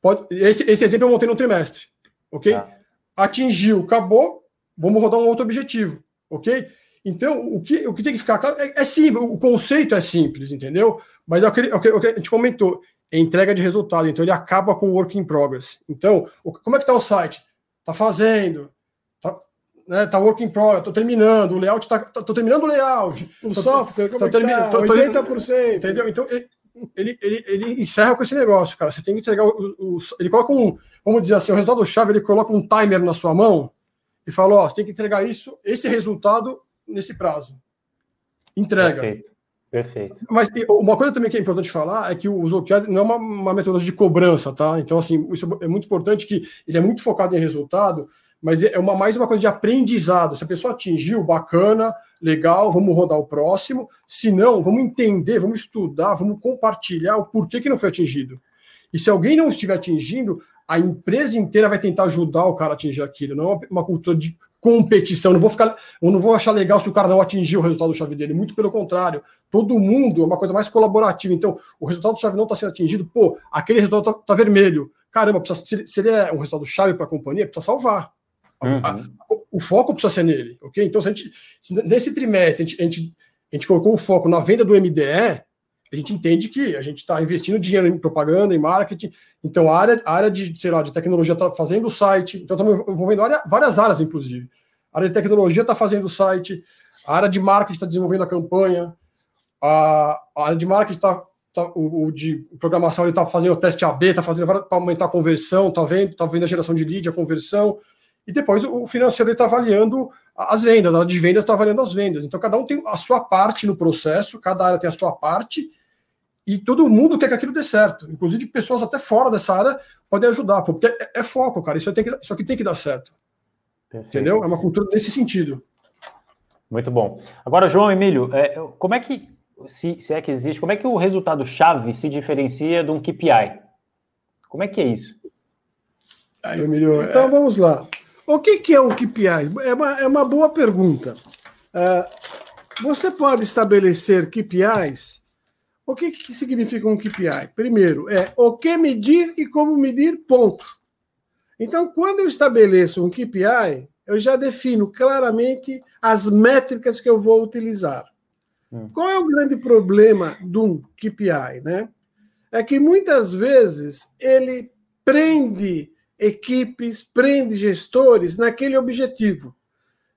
Speaker 3: Pode, esse, esse exemplo eu montei no trimestre. Ok? Tá. Atingiu, acabou, vamos rodar um outro objetivo. Ok? Então, o que, o que tem que ficar claro é, é simples, o conceito é simples, entendeu? Mas é o que, é o que, é o que a gente comentou, é entrega de resultado, então ele acaba com o work in progress. Então, o, como é que está o site? Está fazendo, né, tá work in progress, tô terminando, o layout tá, tô terminando o layout.
Speaker 2: O tô, software, como tô, é terminando, tá? 80%.
Speaker 3: Entendeu? Então, ele, ele, ele encerra com esse negócio, cara. Você tem que entregar o, o ele coloca um, vamos dizer assim, o resultado chave, ele coloca um timer na sua mão e fala, ó, você tem que entregar isso, esse resultado nesse prazo. Entrega.
Speaker 1: Perfeito. Perfeito.
Speaker 3: Mas uma coisa também que é importante falar é que os OKRs não é uma, uma metodologia de cobrança, tá? Então, assim, isso é muito importante que ele é muito focado em resultado, mas é uma, mais uma coisa de aprendizado. Se a pessoa atingiu, bacana, legal, vamos rodar o próximo. Se não, vamos entender, vamos estudar, vamos compartilhar o porquê que não foi atingido. E se alguém não estiver atingindo, a empresa inteira vai tentar ajudar o cara a atingir aquilo. Não é uma cultura de competição. Eu não vou ficar, eu não vou achar legal se o cara não atingir o resultado chave dele. Muito pelo contrário. Todo mundo é uma coisa mais colaborativa. Então, o resultado chave não está sendo atingido. Pô, aquele resultado está tá vermelho. Caramba, precisa, se ele é um resultado chave para a companhia, precisa salvar. Uhum. o foco precisa ser nele, ok? Então, se a gente, se nesse trimestre a gente, a, gente, a gente colocou o foco na venda do MDE, a gente entende que a gente está investindo dinheiro em propaganda, em marketing. Então, a área, a área de, sei lá, de tecnologia está fazendo o site. Então, estamos envolvendo área, várias áreas, inclusive. A área de tecnologia está fazendo o site, a área de marketing está desenvolvendo a campanha, a, a área de marketing está. Tá, o, o, de programação ele está fazendo o teste AB, está fazendo para aumentar a conversão, está vendo, tá vendo a geração de lead, a conversão e depois o financeiro está avaliando as vendas, a área de vendas está avaliando as vendas. Então, cada um tem a sua parte no processo, cada área tem a sua parte, e todo mundo quer que aquilo dê certo. Inclusive, pessoas até fora dessa área podem ajudar, porque é, é foco, cara. Isso, tem que, isso aqui tem que dar certo. Perfeito. Entendeu? É uma cultura nesse sentido.
Speaker 1: Muito bom. Agora, João Emílio, é, como é que, se, se é que existe, como é que o resultado-chave se diferencia de um KPI? Como é que é isso?
Speaker 2: Aí, Emílio, então é... vamos lá. O que, que é um KPI? É uma, é uma boa pergunta. Uh, você pode estabelecer KPIs. O que, que significa um KPI? Primeiro, é o que medir e como medir, ponto. Então, quando eu estabeleço um KPI, eu já defino claramente as métricas que eu vou utilizar. Hum. Qual é o grande problema de um KPI? Né? É que muitas vezes ele prende equipes, prende gestores naquele objetivo.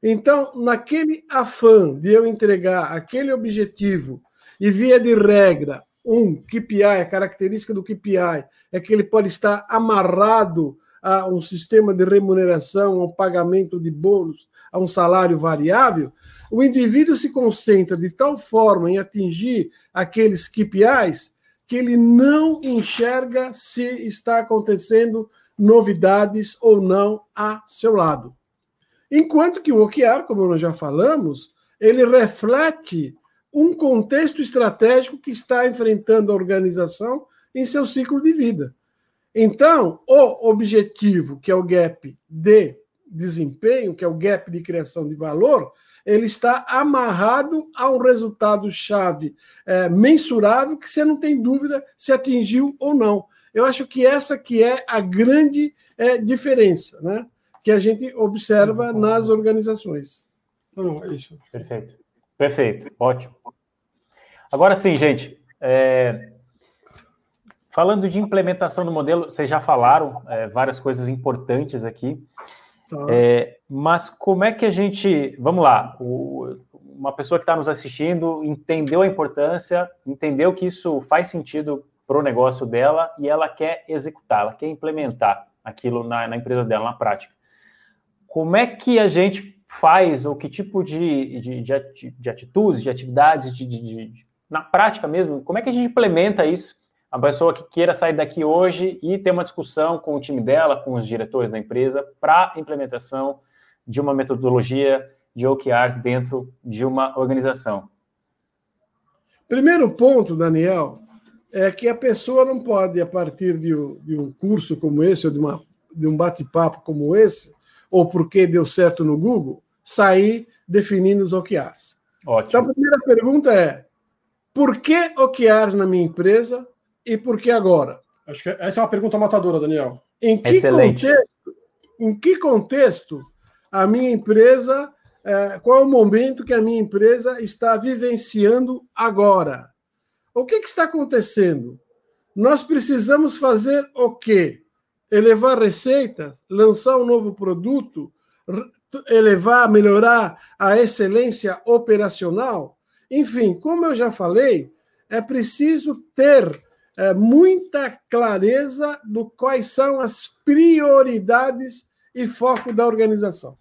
Speaker 2: Então, naquele afã de eu entregar aquele objetivo, e via de regra, um KPI, a característica do KPI é que ele pode estar amarrado a um sistema de remuneração, a um pagamento de bônus, a um salário variável, o indivíduo se concentra de tal forma em atingir aqueles KPIs que ele não enxerga se está acontecendo novidades ou não a seu lado. Enquanto que o OKR, como nós já falamos, ele reflete um contexto estratégico que está enfrentando a organização em seu ciclo de vida. Então, o objetivo, que é o gap de desempenho, que é o gap de criação de valor, ele está amarrado a um resultado-chave é, mensurável que você não tem dúvida se atingiu ou não. Eu acho que essa que é a grande é, diferença, né? Que a gente observa nas organizações.
Speaker 1: Não, é isso. Perfeito. Perfeito. Ótimo. Agora sim, gente. É... Falando de implementação do modelo, vocês já falaram é, várias coisas importantes aqui. Tá. É, mas como é que a gente. Vamos lá. O, uma pessoa que está nos assistindo entendeu a importância, entendeu que isso faz sentido para o negócio dela e ela quer executar, ela quer implementar aquilo na, na, empresa dela, na prática. Como é que a gente faz, ou que tipo de, de, de, de atitudes, de atividades, de, de, na prática mesmo, como é que a gente implementa isso? A pessoa que queira sair daqui hoje e ter uma discussão com o time dela, com os diretores da empresa, para implementação de uma metodologia de OKRs dentro de uma organização.
Speaker 2: Primeiro ponto, Daniel, é que a pessoa não pode, a partir de um, de um curso como esse, ou de, uma, de um bate-papo como esse, ou porque deu certo no Google, sair definindo os OKRs. Ótimo. Então, a primeira pergunta é: por que OKRs na minha empresa e por que agora?
Speaker 3: Acho que essa é uma pergunta matadora, Daniel.
Speaker 2: Em que Excelente. contexto? Em que contexto a minha empresa? É, qual é o momento que a minha empresa está vivenciando agora? O que, que está acontecendo? Nós precisamos fazer o quê? Elevar receitas, lançar um novo produto, elevar, melhorar a excelência operacional. Enfim, como eu já falei, é preciso ter é, muita clareza do quais são as prioridades e foco da organização.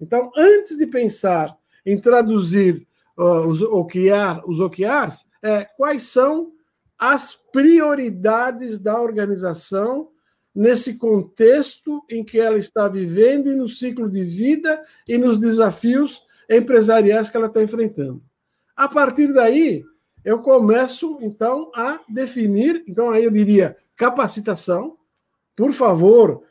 Speaker 2: Então, antes de pensar em traduzir uh, os, OKR, os OKRs, é, quais são as prioridades da organização nesse contexto em que ela está vivendo e no ciclo de vida e nos desafios empresariais que ela está enfrentando. A partir daí, eu começo então a definir, então aí eu diria capacitação. Por favor,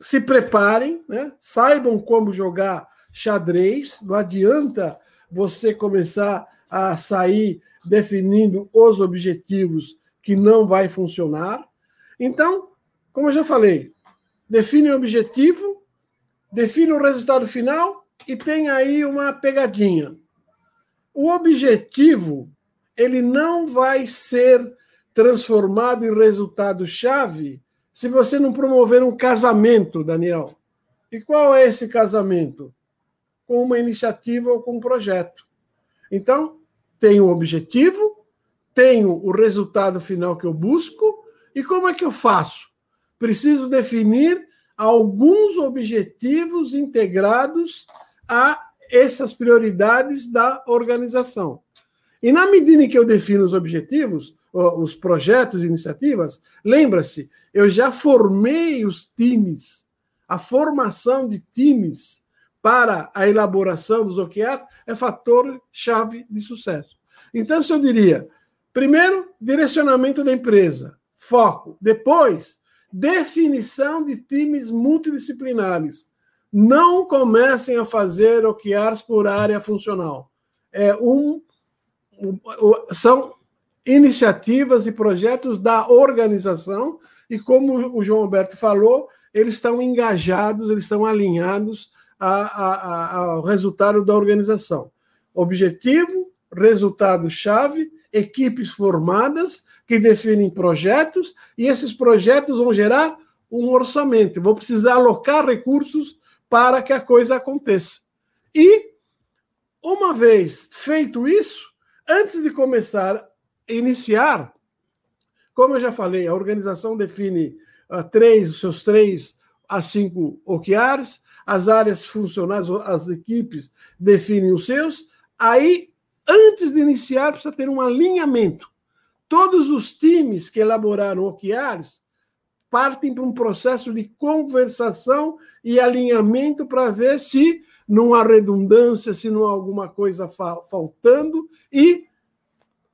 Speaker 2: se preparem, né? saibam como jogar xadrez, não adianta você começar a sair definindo os objetivos que não vai funcionar. Então, como eu já falei, define o objetivo, define o resultado final e tem aí uma pegadinha. O objetivo ele não vai ser transformado em resultado chave se você não promover um casamento, Daniel. E qual é esse casamento? Com uma iniciativa ou com um projeto. Então, tenho o objetivo, tenho o resultado final que eu busco, e como é que eu faço? Preciso definir alguns objetivos integrados a essas prioridades da organização. E na medida em que eu defino os objetivos, os projetos e iniciativas, lembra-se, eu já formei os times. A formação de times para a elaboração dos OKRs é fator chave de sucesso. Então, se eu diria, primeiro, direcionamento da empresa, foco. Depois, definição de times multidisciplinares. Não comecem a fazer OKRs por área funcional. É um, são iniciativas e projetos da organização e como o João Alberto falou, eles estão engajados, eles estão alinhados a, a, ao resultado da organização. Objetivo, resultado-chave, equipes formadas que definem projetos, e esses projetos vão gerar um orçamento. Vou precisar alocar recursos para que a coisa aconteça. E, uma vez feito isso, antes de começar a iniciar, como eu já falei, a organização define uh, três, os seus três a cinco OKRs, as áreas funcionais, as equipes definem os seus. Aí, antes de iniciar, precisa ter um alinhamento. Todos os times que elaboraram OKRs partem para um processo de conversação e alinhamento para ver se não há redundância, se não há alguma coisa faltando e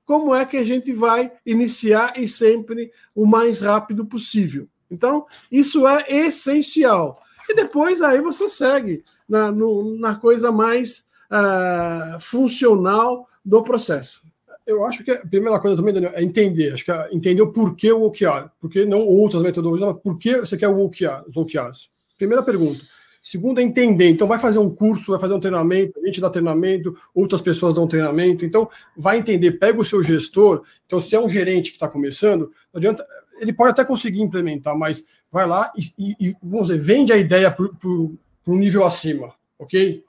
Speaker 2: como é que a gente vai iniciar e sempre o mais rápido possível. Então, isso é essencial. E depois aí você segue na, no, na coisa mais uh, funcional do processo.
Speaker 3: Eu acho que a primeira coisa também, Daniel, é entender. Acho que é entender o porquê o OKR. Porque não outras metodologias, mas por que você quer o OKR, os OKRs? Primeira pergunta. Segundo é entender. Então, vai fazer um curso, vai fazer um treinamento, a gente dá treinamento, outras pessoas dão treinamento. Então, vai entender. Pega o seu gestor. Então, se é um gerente que está começando, não adianta ele pode até conseguir implementar, mas vai lá e, e vamos dizer, vende a ideia para um nível acima, ok?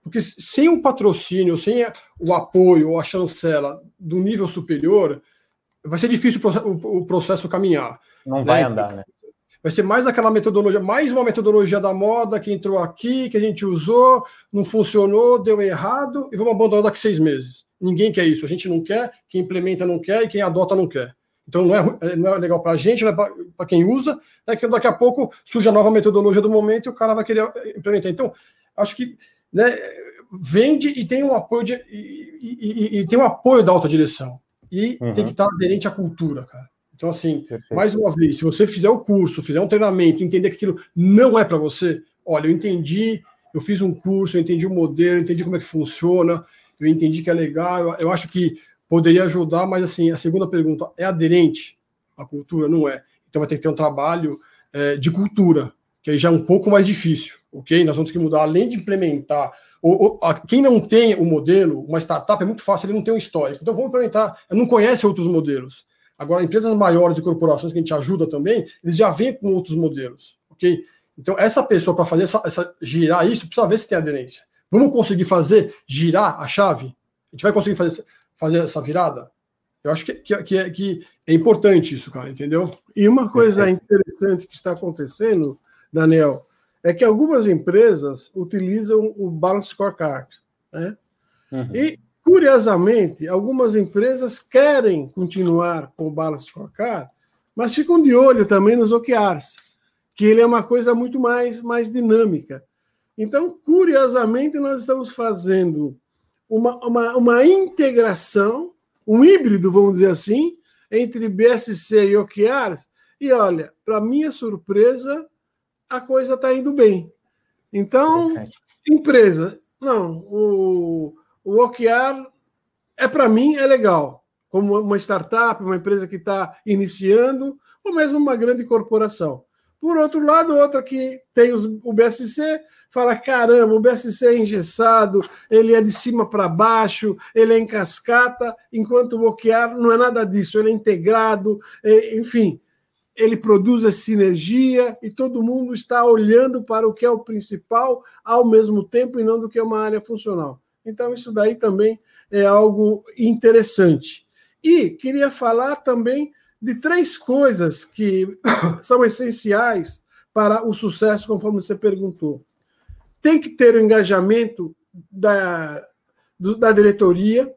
Speaker 3: Porque sem o patrocínio, sem o apoio ou a chancela do nível superior, vai ser difícil o processo caminhar.
Speaker 1: Não vai né? andar, né?
Speaker 3: Vai ser mais aquela metodologia, mais uma metodologia da moda que entrou aqui, que a gente usou, não funcionou, deu errado e vamos abandonar daqui seis meses. Ninguém quer isso. A gente não quer, quem implementa não quer e quem adota não quer. Então não é, não é legal para a gente, não é para quem usa, é que daqui a pouco surge a nova metodologia do momento e o cara vai querer implementar. Então, acho que né, vende e tem um apoio de, e, e, e, tem um apoio da alta direção. E uhum. tem que estar aderente à cultura, cara. Então, assim, Perfeito. mais uma vez, se você fizer o curso, fizer um treinamento, entender que aquilo não é para você, olha, eu entendi, eu fiz um curso, eu entendi o modelo, eu entendi como é que funciona, eu entendi que é legal, eu, eu acho que poderia ajudar, mas assim, a segunda pergunta, é aderente à cultura? Não é. Então vai ter que ter um trabalho é, de cultura, que aí já é um pouco mais difícil, ok? Nós vamos ter que mudar, além de implementar. Ou, ou, a, quem não tem o um modelo, uma startup, é muito fácil, ele não tem um histórico. Então vamos implementar, não conhece outros modelos. Agora, empresas maiores e corporações que a gente ajuda também, eles já vêm com outros modelos, ok? Então, essa pessoa, para fazer essa, essa, girar isso, precisa ver se tem aderência. Vamos conseguir fazer girar a chave? A gente vai conseguir fazer fazer essa virada? Eu acho que, que, que, é, que é importante isso, cara, entendeu?
Speaker 2: E uma coisa é, é. interessante que está acontecendo, Daniel, é que algumas empresas utilizam o Balance Scorecard. Né? Uhum. E, curiosamente, algumas empresas querem continuar com o Balance Scorecard, mas ficam de olho também nos OKRs, que ele é uma coisa muito mais, mais dinâmica. Então, curiosamente, nós estamos fazendo uma, uma, uma integração, um híbrido, vamos dizer assim, entre BSC e OKRs. E olha, para minha surpresa, a coisa está indo bem. Então, empresa, não, o, o OKR é para mim é legal, como uma startup, uma empresa que está iniciando, ou mesmo uma grande corporação. Por outro lado, outra que tem os, o BSC fala: caramba, o BSC é engessado, ele é de cima para baixo, ele é em cascata, enquanto o OKR não é nada disso, ele é integrado, é, enfim, ele produz a sinergia e todo mundo está olhando para o que é o principal ao mesmo tempo e não do que é uma área funcional. Então, isso daí também é algo interessante. E queria falar também de três coisas que são essenciais para o sucesso, conforme você perguntou. Tem que ter o engajamento da, do, da diretoria.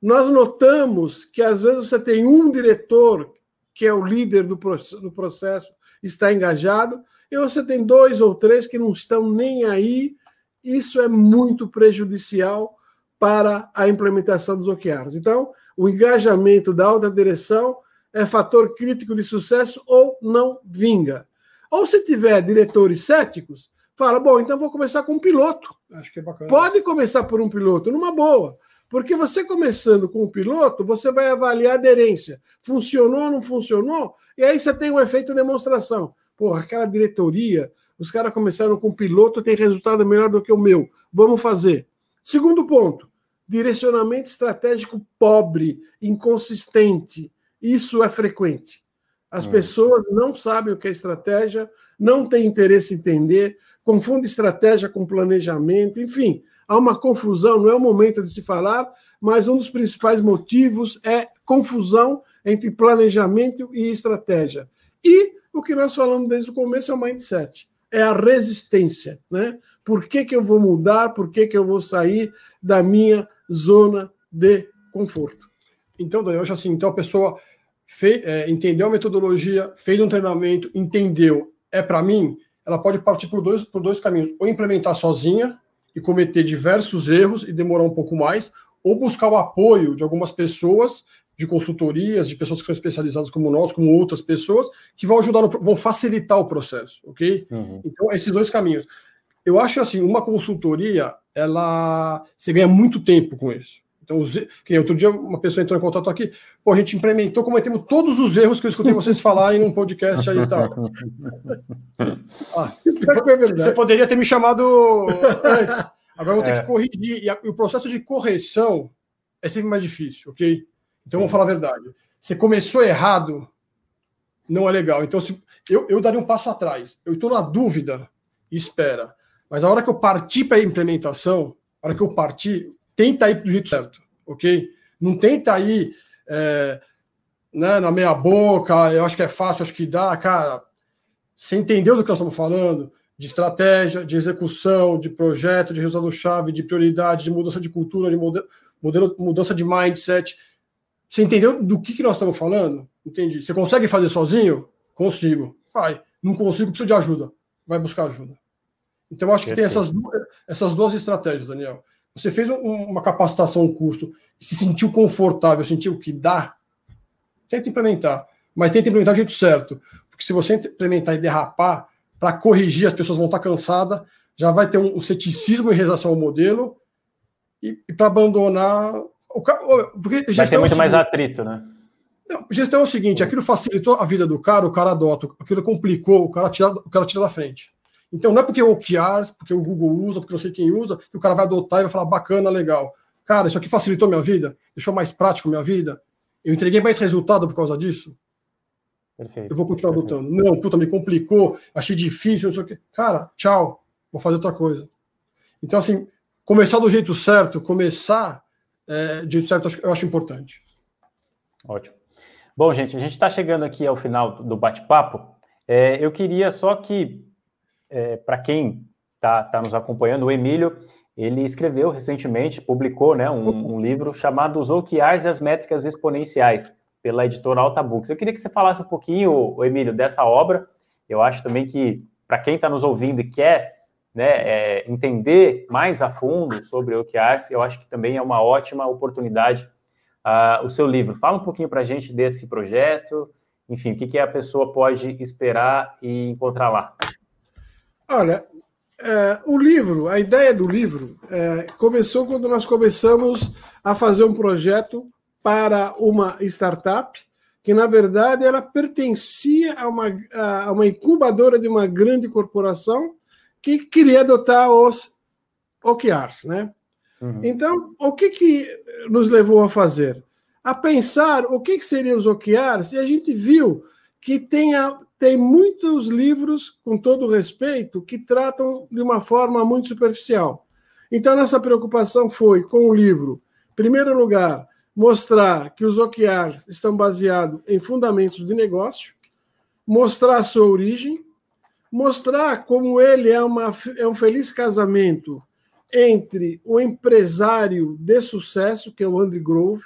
Speaker 2: Nós notamos que às vezes você tem um diretor que é o líder do, do processo, está engajado, e você tem dois ou três que não estão nem aí. Isso é muito prejudicial para a implementação dos OKRs. Então, o engajamento da alta direção é fator crítico de sucesso ou não vinga. Ou se tiver diretores céticos, fala: bom, então vou começar com um piloto.
Speaker 3: Acho que é bacana.
Speaker 2: Pode começar por um piloto, numa boa. Porque você começando com o um piloto, você vai avaliar a aderência. Funcionou ou não funcionou? E aí você tem um efeito de demonstração. Porra, aquela diretoria, os caras começaram com o piloto, tem resultado melhor do que o meu. Vamos fazer. Segundo ponto, direcionamento estratégico pobre, inconsistente. Isso é frequente. As hum. pessoas não sabem o que é estratégia, não têm interesse em entender, confundem estratégia com planejamento, enfim, há uma confusão, não é o momento de se falar, mas um dos principais motivos é confusão entre planejamento e estratégia. E o que nós falamos desde o começo é o mindset, é a resistência, né? Por que, que eu vou mudar? Por que, que eu vou sair da minha zona de conforto?
Speaker 3: Então, Daniel, acho assim, então a pessoa fez, é, entendeu a metodologia, fez um treinamento, entendeu, é para mim, ela pode partir por dois, por dois caminhos. Ou implementar sozinha e cometer diversos erros e demorar um pouco mais, ou buscar o apoio de algumas pessoas, de consultorias, de pessoas que são especializadas como nós, como outras pessoas, que vão ajudar, no, vão facilitar o processo, ok? Uhum. Então, esses dois caminhos. Eu acho assim, uma consultoria, ela você ganha muito tempo com isso. Então, os, que outro dia uma pessoa entrou em contato aqui, pô, a gente implementou, cometemos todos os erros que eu escutei vocês falarem num podcast aí e tal. Ah, você poderia ter me chamado antes. Agora eu vou ter é. que corrigir. E, o processo de correção é sempre mais difícil, ok? Então vamos falar a verdade. Você começou errado, não é legal. Então, se, eu, eu daria um passo atrás. Eu estou na dúvida, espera. Mas a hora que eu partir para a implementação, a hora que eu partir, tenta ir do jeito certo, ok? Não tenta ir é, né, na meia boca, eu acho que é fácil, acho que dá, cara. Você entendeu do que nós estamos falando? De estratégia, de execução, de projeto, de resultado-chave, de prioridade, de mudança de cultura, de modelo, modelo, mudança de mindset. Você entendeu do que, que nós estamos falando? Entendi. Você consegue fazer sozinho? Consigo. Vai. Não consigo, preciso de ajuda. Vai buscar ajuda. Então, eu acho que tem essas duas, essas duas estratégias, Daniel. Você fez um, uma capacitação, um curso, se sentiu confortável, sentiu que dá, tenta implementar. Mas tenta implementar do jeito certo. Porque se você implementar e derrapar, para corrigir, as pessoas vão estar cansadas, já vai ter um, um ceticismo em relação ao modelo, e, e para abandonar. O,
Speaker 1: porque vai ter muito é mais atrito, né?
Speaker 3: Não, gestão é o seguinte: aquilo facilitou a vida do cara, o cara adota, aquilo complicou, o cara tira, o cara tira da frente. Então não é porque o OKRs, porque o Google usa, porque não sei quem usa, que o cara vai adotar e vai falar bacana, legal. Cara, isso aqui facilitou minha vida, deixou mais prático minha vida. Eu entreguei mais resultado por causa disso. Perfeito, eu vou continuar perfeito. adotando. Não, puta, me complicou, achei difícil, não sei o quê. Cara, tchau, vou fazer outra coisa. Então, assim, começar do jeito certo, começar é, do jeito certo, eu acho importante.
Speaker 1: Ótimo. Bom, gente, a gente está chegando aqui ao final do bate-papo. É, eu queria só que, é, para quem está tá nos acompanhando, o Emílio, ele escreveu recentemente, publicou né, um, um livro chamado Os OKRs e as Métricas Exponenciais, pela editora Alta Books. Eu queria que você falasse um pouquinho, o Emílio, dessa obra. Eu acho também que, para quem está nos ouvindo e quer né, é, entender mais a fundo sobre o OKRs, eu acho que também é uma ótima oportunidade uh, o seu livro. Fala um pouquinho para a gente desse projeto, enfim, o que, que a pessoa pode esperar e encontrar lá.
Speaker 2: Olha, é, o livro, a ideia do livro é, começou quando nós começamos a fazer um projeto para uma startup que, na verdade, ela pertencia a uma, a uma incubadora de uma grande corporação que queria adotar os OKRs, né? Uhum. Então, o que, que nos levou a fazer? A pensar o que, que seriam os OKRs e a gente viu que tem, a, tem muitos livros, com todo respeito, que tratam de uma forma muito superficial. Então, nossa preocupação foi com o livro, em primeiro lugar, mostrar que os OKRs estão baseados em fundamentos de negócio, mostrar a sua origem, mostrar como ele é, uma, é um feliz casamento entre o empresário de sucesso, que é o Andy Grove,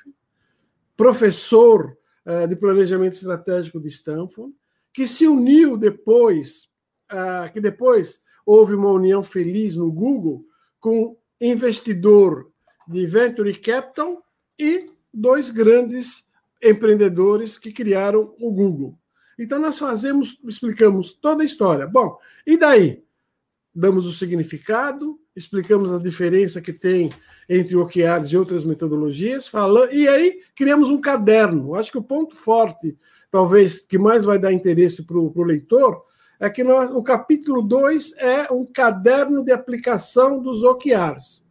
Speaker 2: professor uh, de planejamento estratégico de Stanford, que se uniu depois, uh, que depois houve uma união feliz no Google com investidor de venture capital e dois grandes empreendedores que criaram o Google. Então nós fazemos, explicamos toda a história. Bom, e daí? Damos o significado, explicamos a diferença que tem entre OKRs e outras metodologias, falando, e aí criamos um caderno. Acho que o ponto forte, talvez, que mais vai dar interesse para o leitor, é que nós, o capítulo 2 é um caderno de aplicação dos OKRs.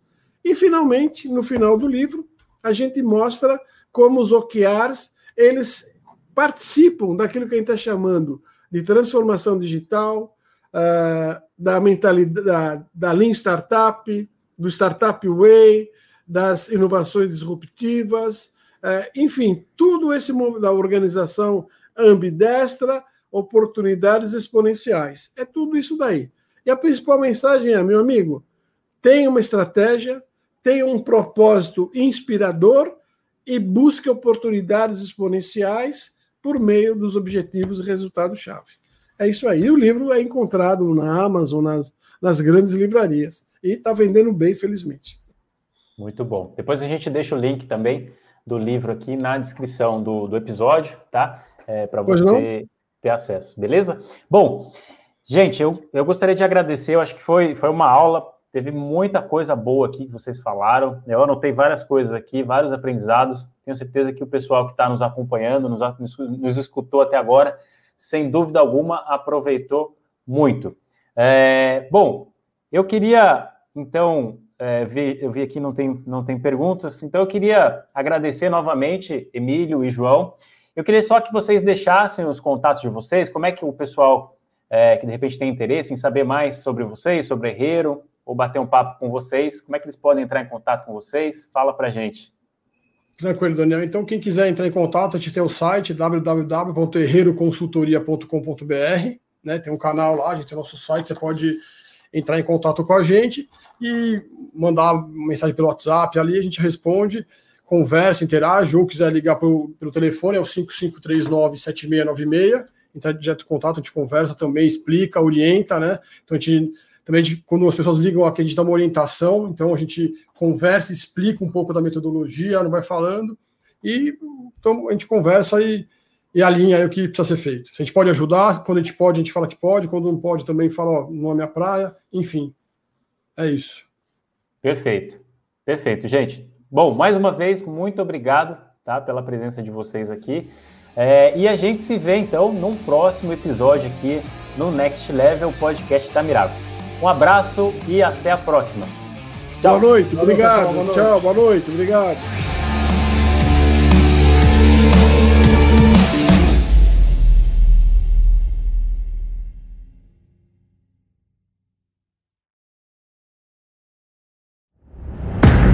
Speaker 2: E, finalmente, no final do livro, a gente mostra como os OKRs eles participam daquilo que a gente está chamando de transformação digital, uh, da mentalidade da, da Lean Startup, do Startup Way, das inovações disruptivas, uh, enfim, tudo esse da organização ambidestra, oportunidades exponenciais. É tudo isso daí. E a principal mensagem é, meu amigo, tenha uma estratégia, tenha um propósito inspirador e busque oportunidades exponenciais por meio dos objetivos e resultados-chave. É isso aí. O livro é encontrado na Amazon, nas, nas grandes livrarias. E está vendendo bem, felizmente.
Speaker 1: Muito bom. Depois a gente deixa o link também do livro aqui na descrição do, do episódio, tá? É, Para você não? ter acesso, beleza? Bom, gente, eu, eu gostaria de agradecer. Eu acho que foi, foi uma aula Teve muita coisa boa aqui que vocês falaram. Eu anotei várias coisas aqui, vários aprendizados. Tenho certeza que o pessoal que está nos acompanhando, nos, nos, escutou até agora, sem dúvida alguma, aproveitou muito. É, bom, eu queria, então, é, ver, eu vi aqui não tem, não tem perguntas, então eu queria agradecer novamente, Emílio e João. Eu queria só que vocês deixassem os contatos de vocês, como é que o pessoal é, que de repente tem interesse em saber mais sobre vocês, sobre Herreiro, ou bater um papo com vocês, como é que eles podem entrar em contato com vocês? Fala para gente.
Speaker 3: Tranquilo, Daniel. Então, quem quiser entrar em contato, a gente tem o site www.herreiroconsultoria.com.br, né? Tem um canal lá, a gente tem nosso site, você pode entrar em contato com a gente e mandar mensagem pelo WhatsApp ali, a gente responde, conversa, interage, ou quiser ligar pro, pelo telefone, é o 5539-7696, entrar direto em contato, a gente conversa também, explica, orienta, né? Então a gente também, quando as pessoas ligam aqui, a gente dá uma orientação, então a gente conversa, explica um pouco da metodologia, não vai falando, e então a gente conversa e, e alinha o que precisa ser feito. Se a gente pode ajudar, quando a gente pode, a gente fala que pode, quando não pode, também fala, ó, não é minha praia, enfim. É isso.
Speaker 1: Perfeito. Perfeito, gente. Bom, mais uma vez, muito obrigado tá, pela presença de vocês aqui. É, e a gente se vê então num próximo episódio aqui no Next Level Podcast da Mirago. Um abraço e até a próxima.
Speaker 2: Tchau. Boa noite, obrigado. Boa noite. Tchau, boa noite, obrigado.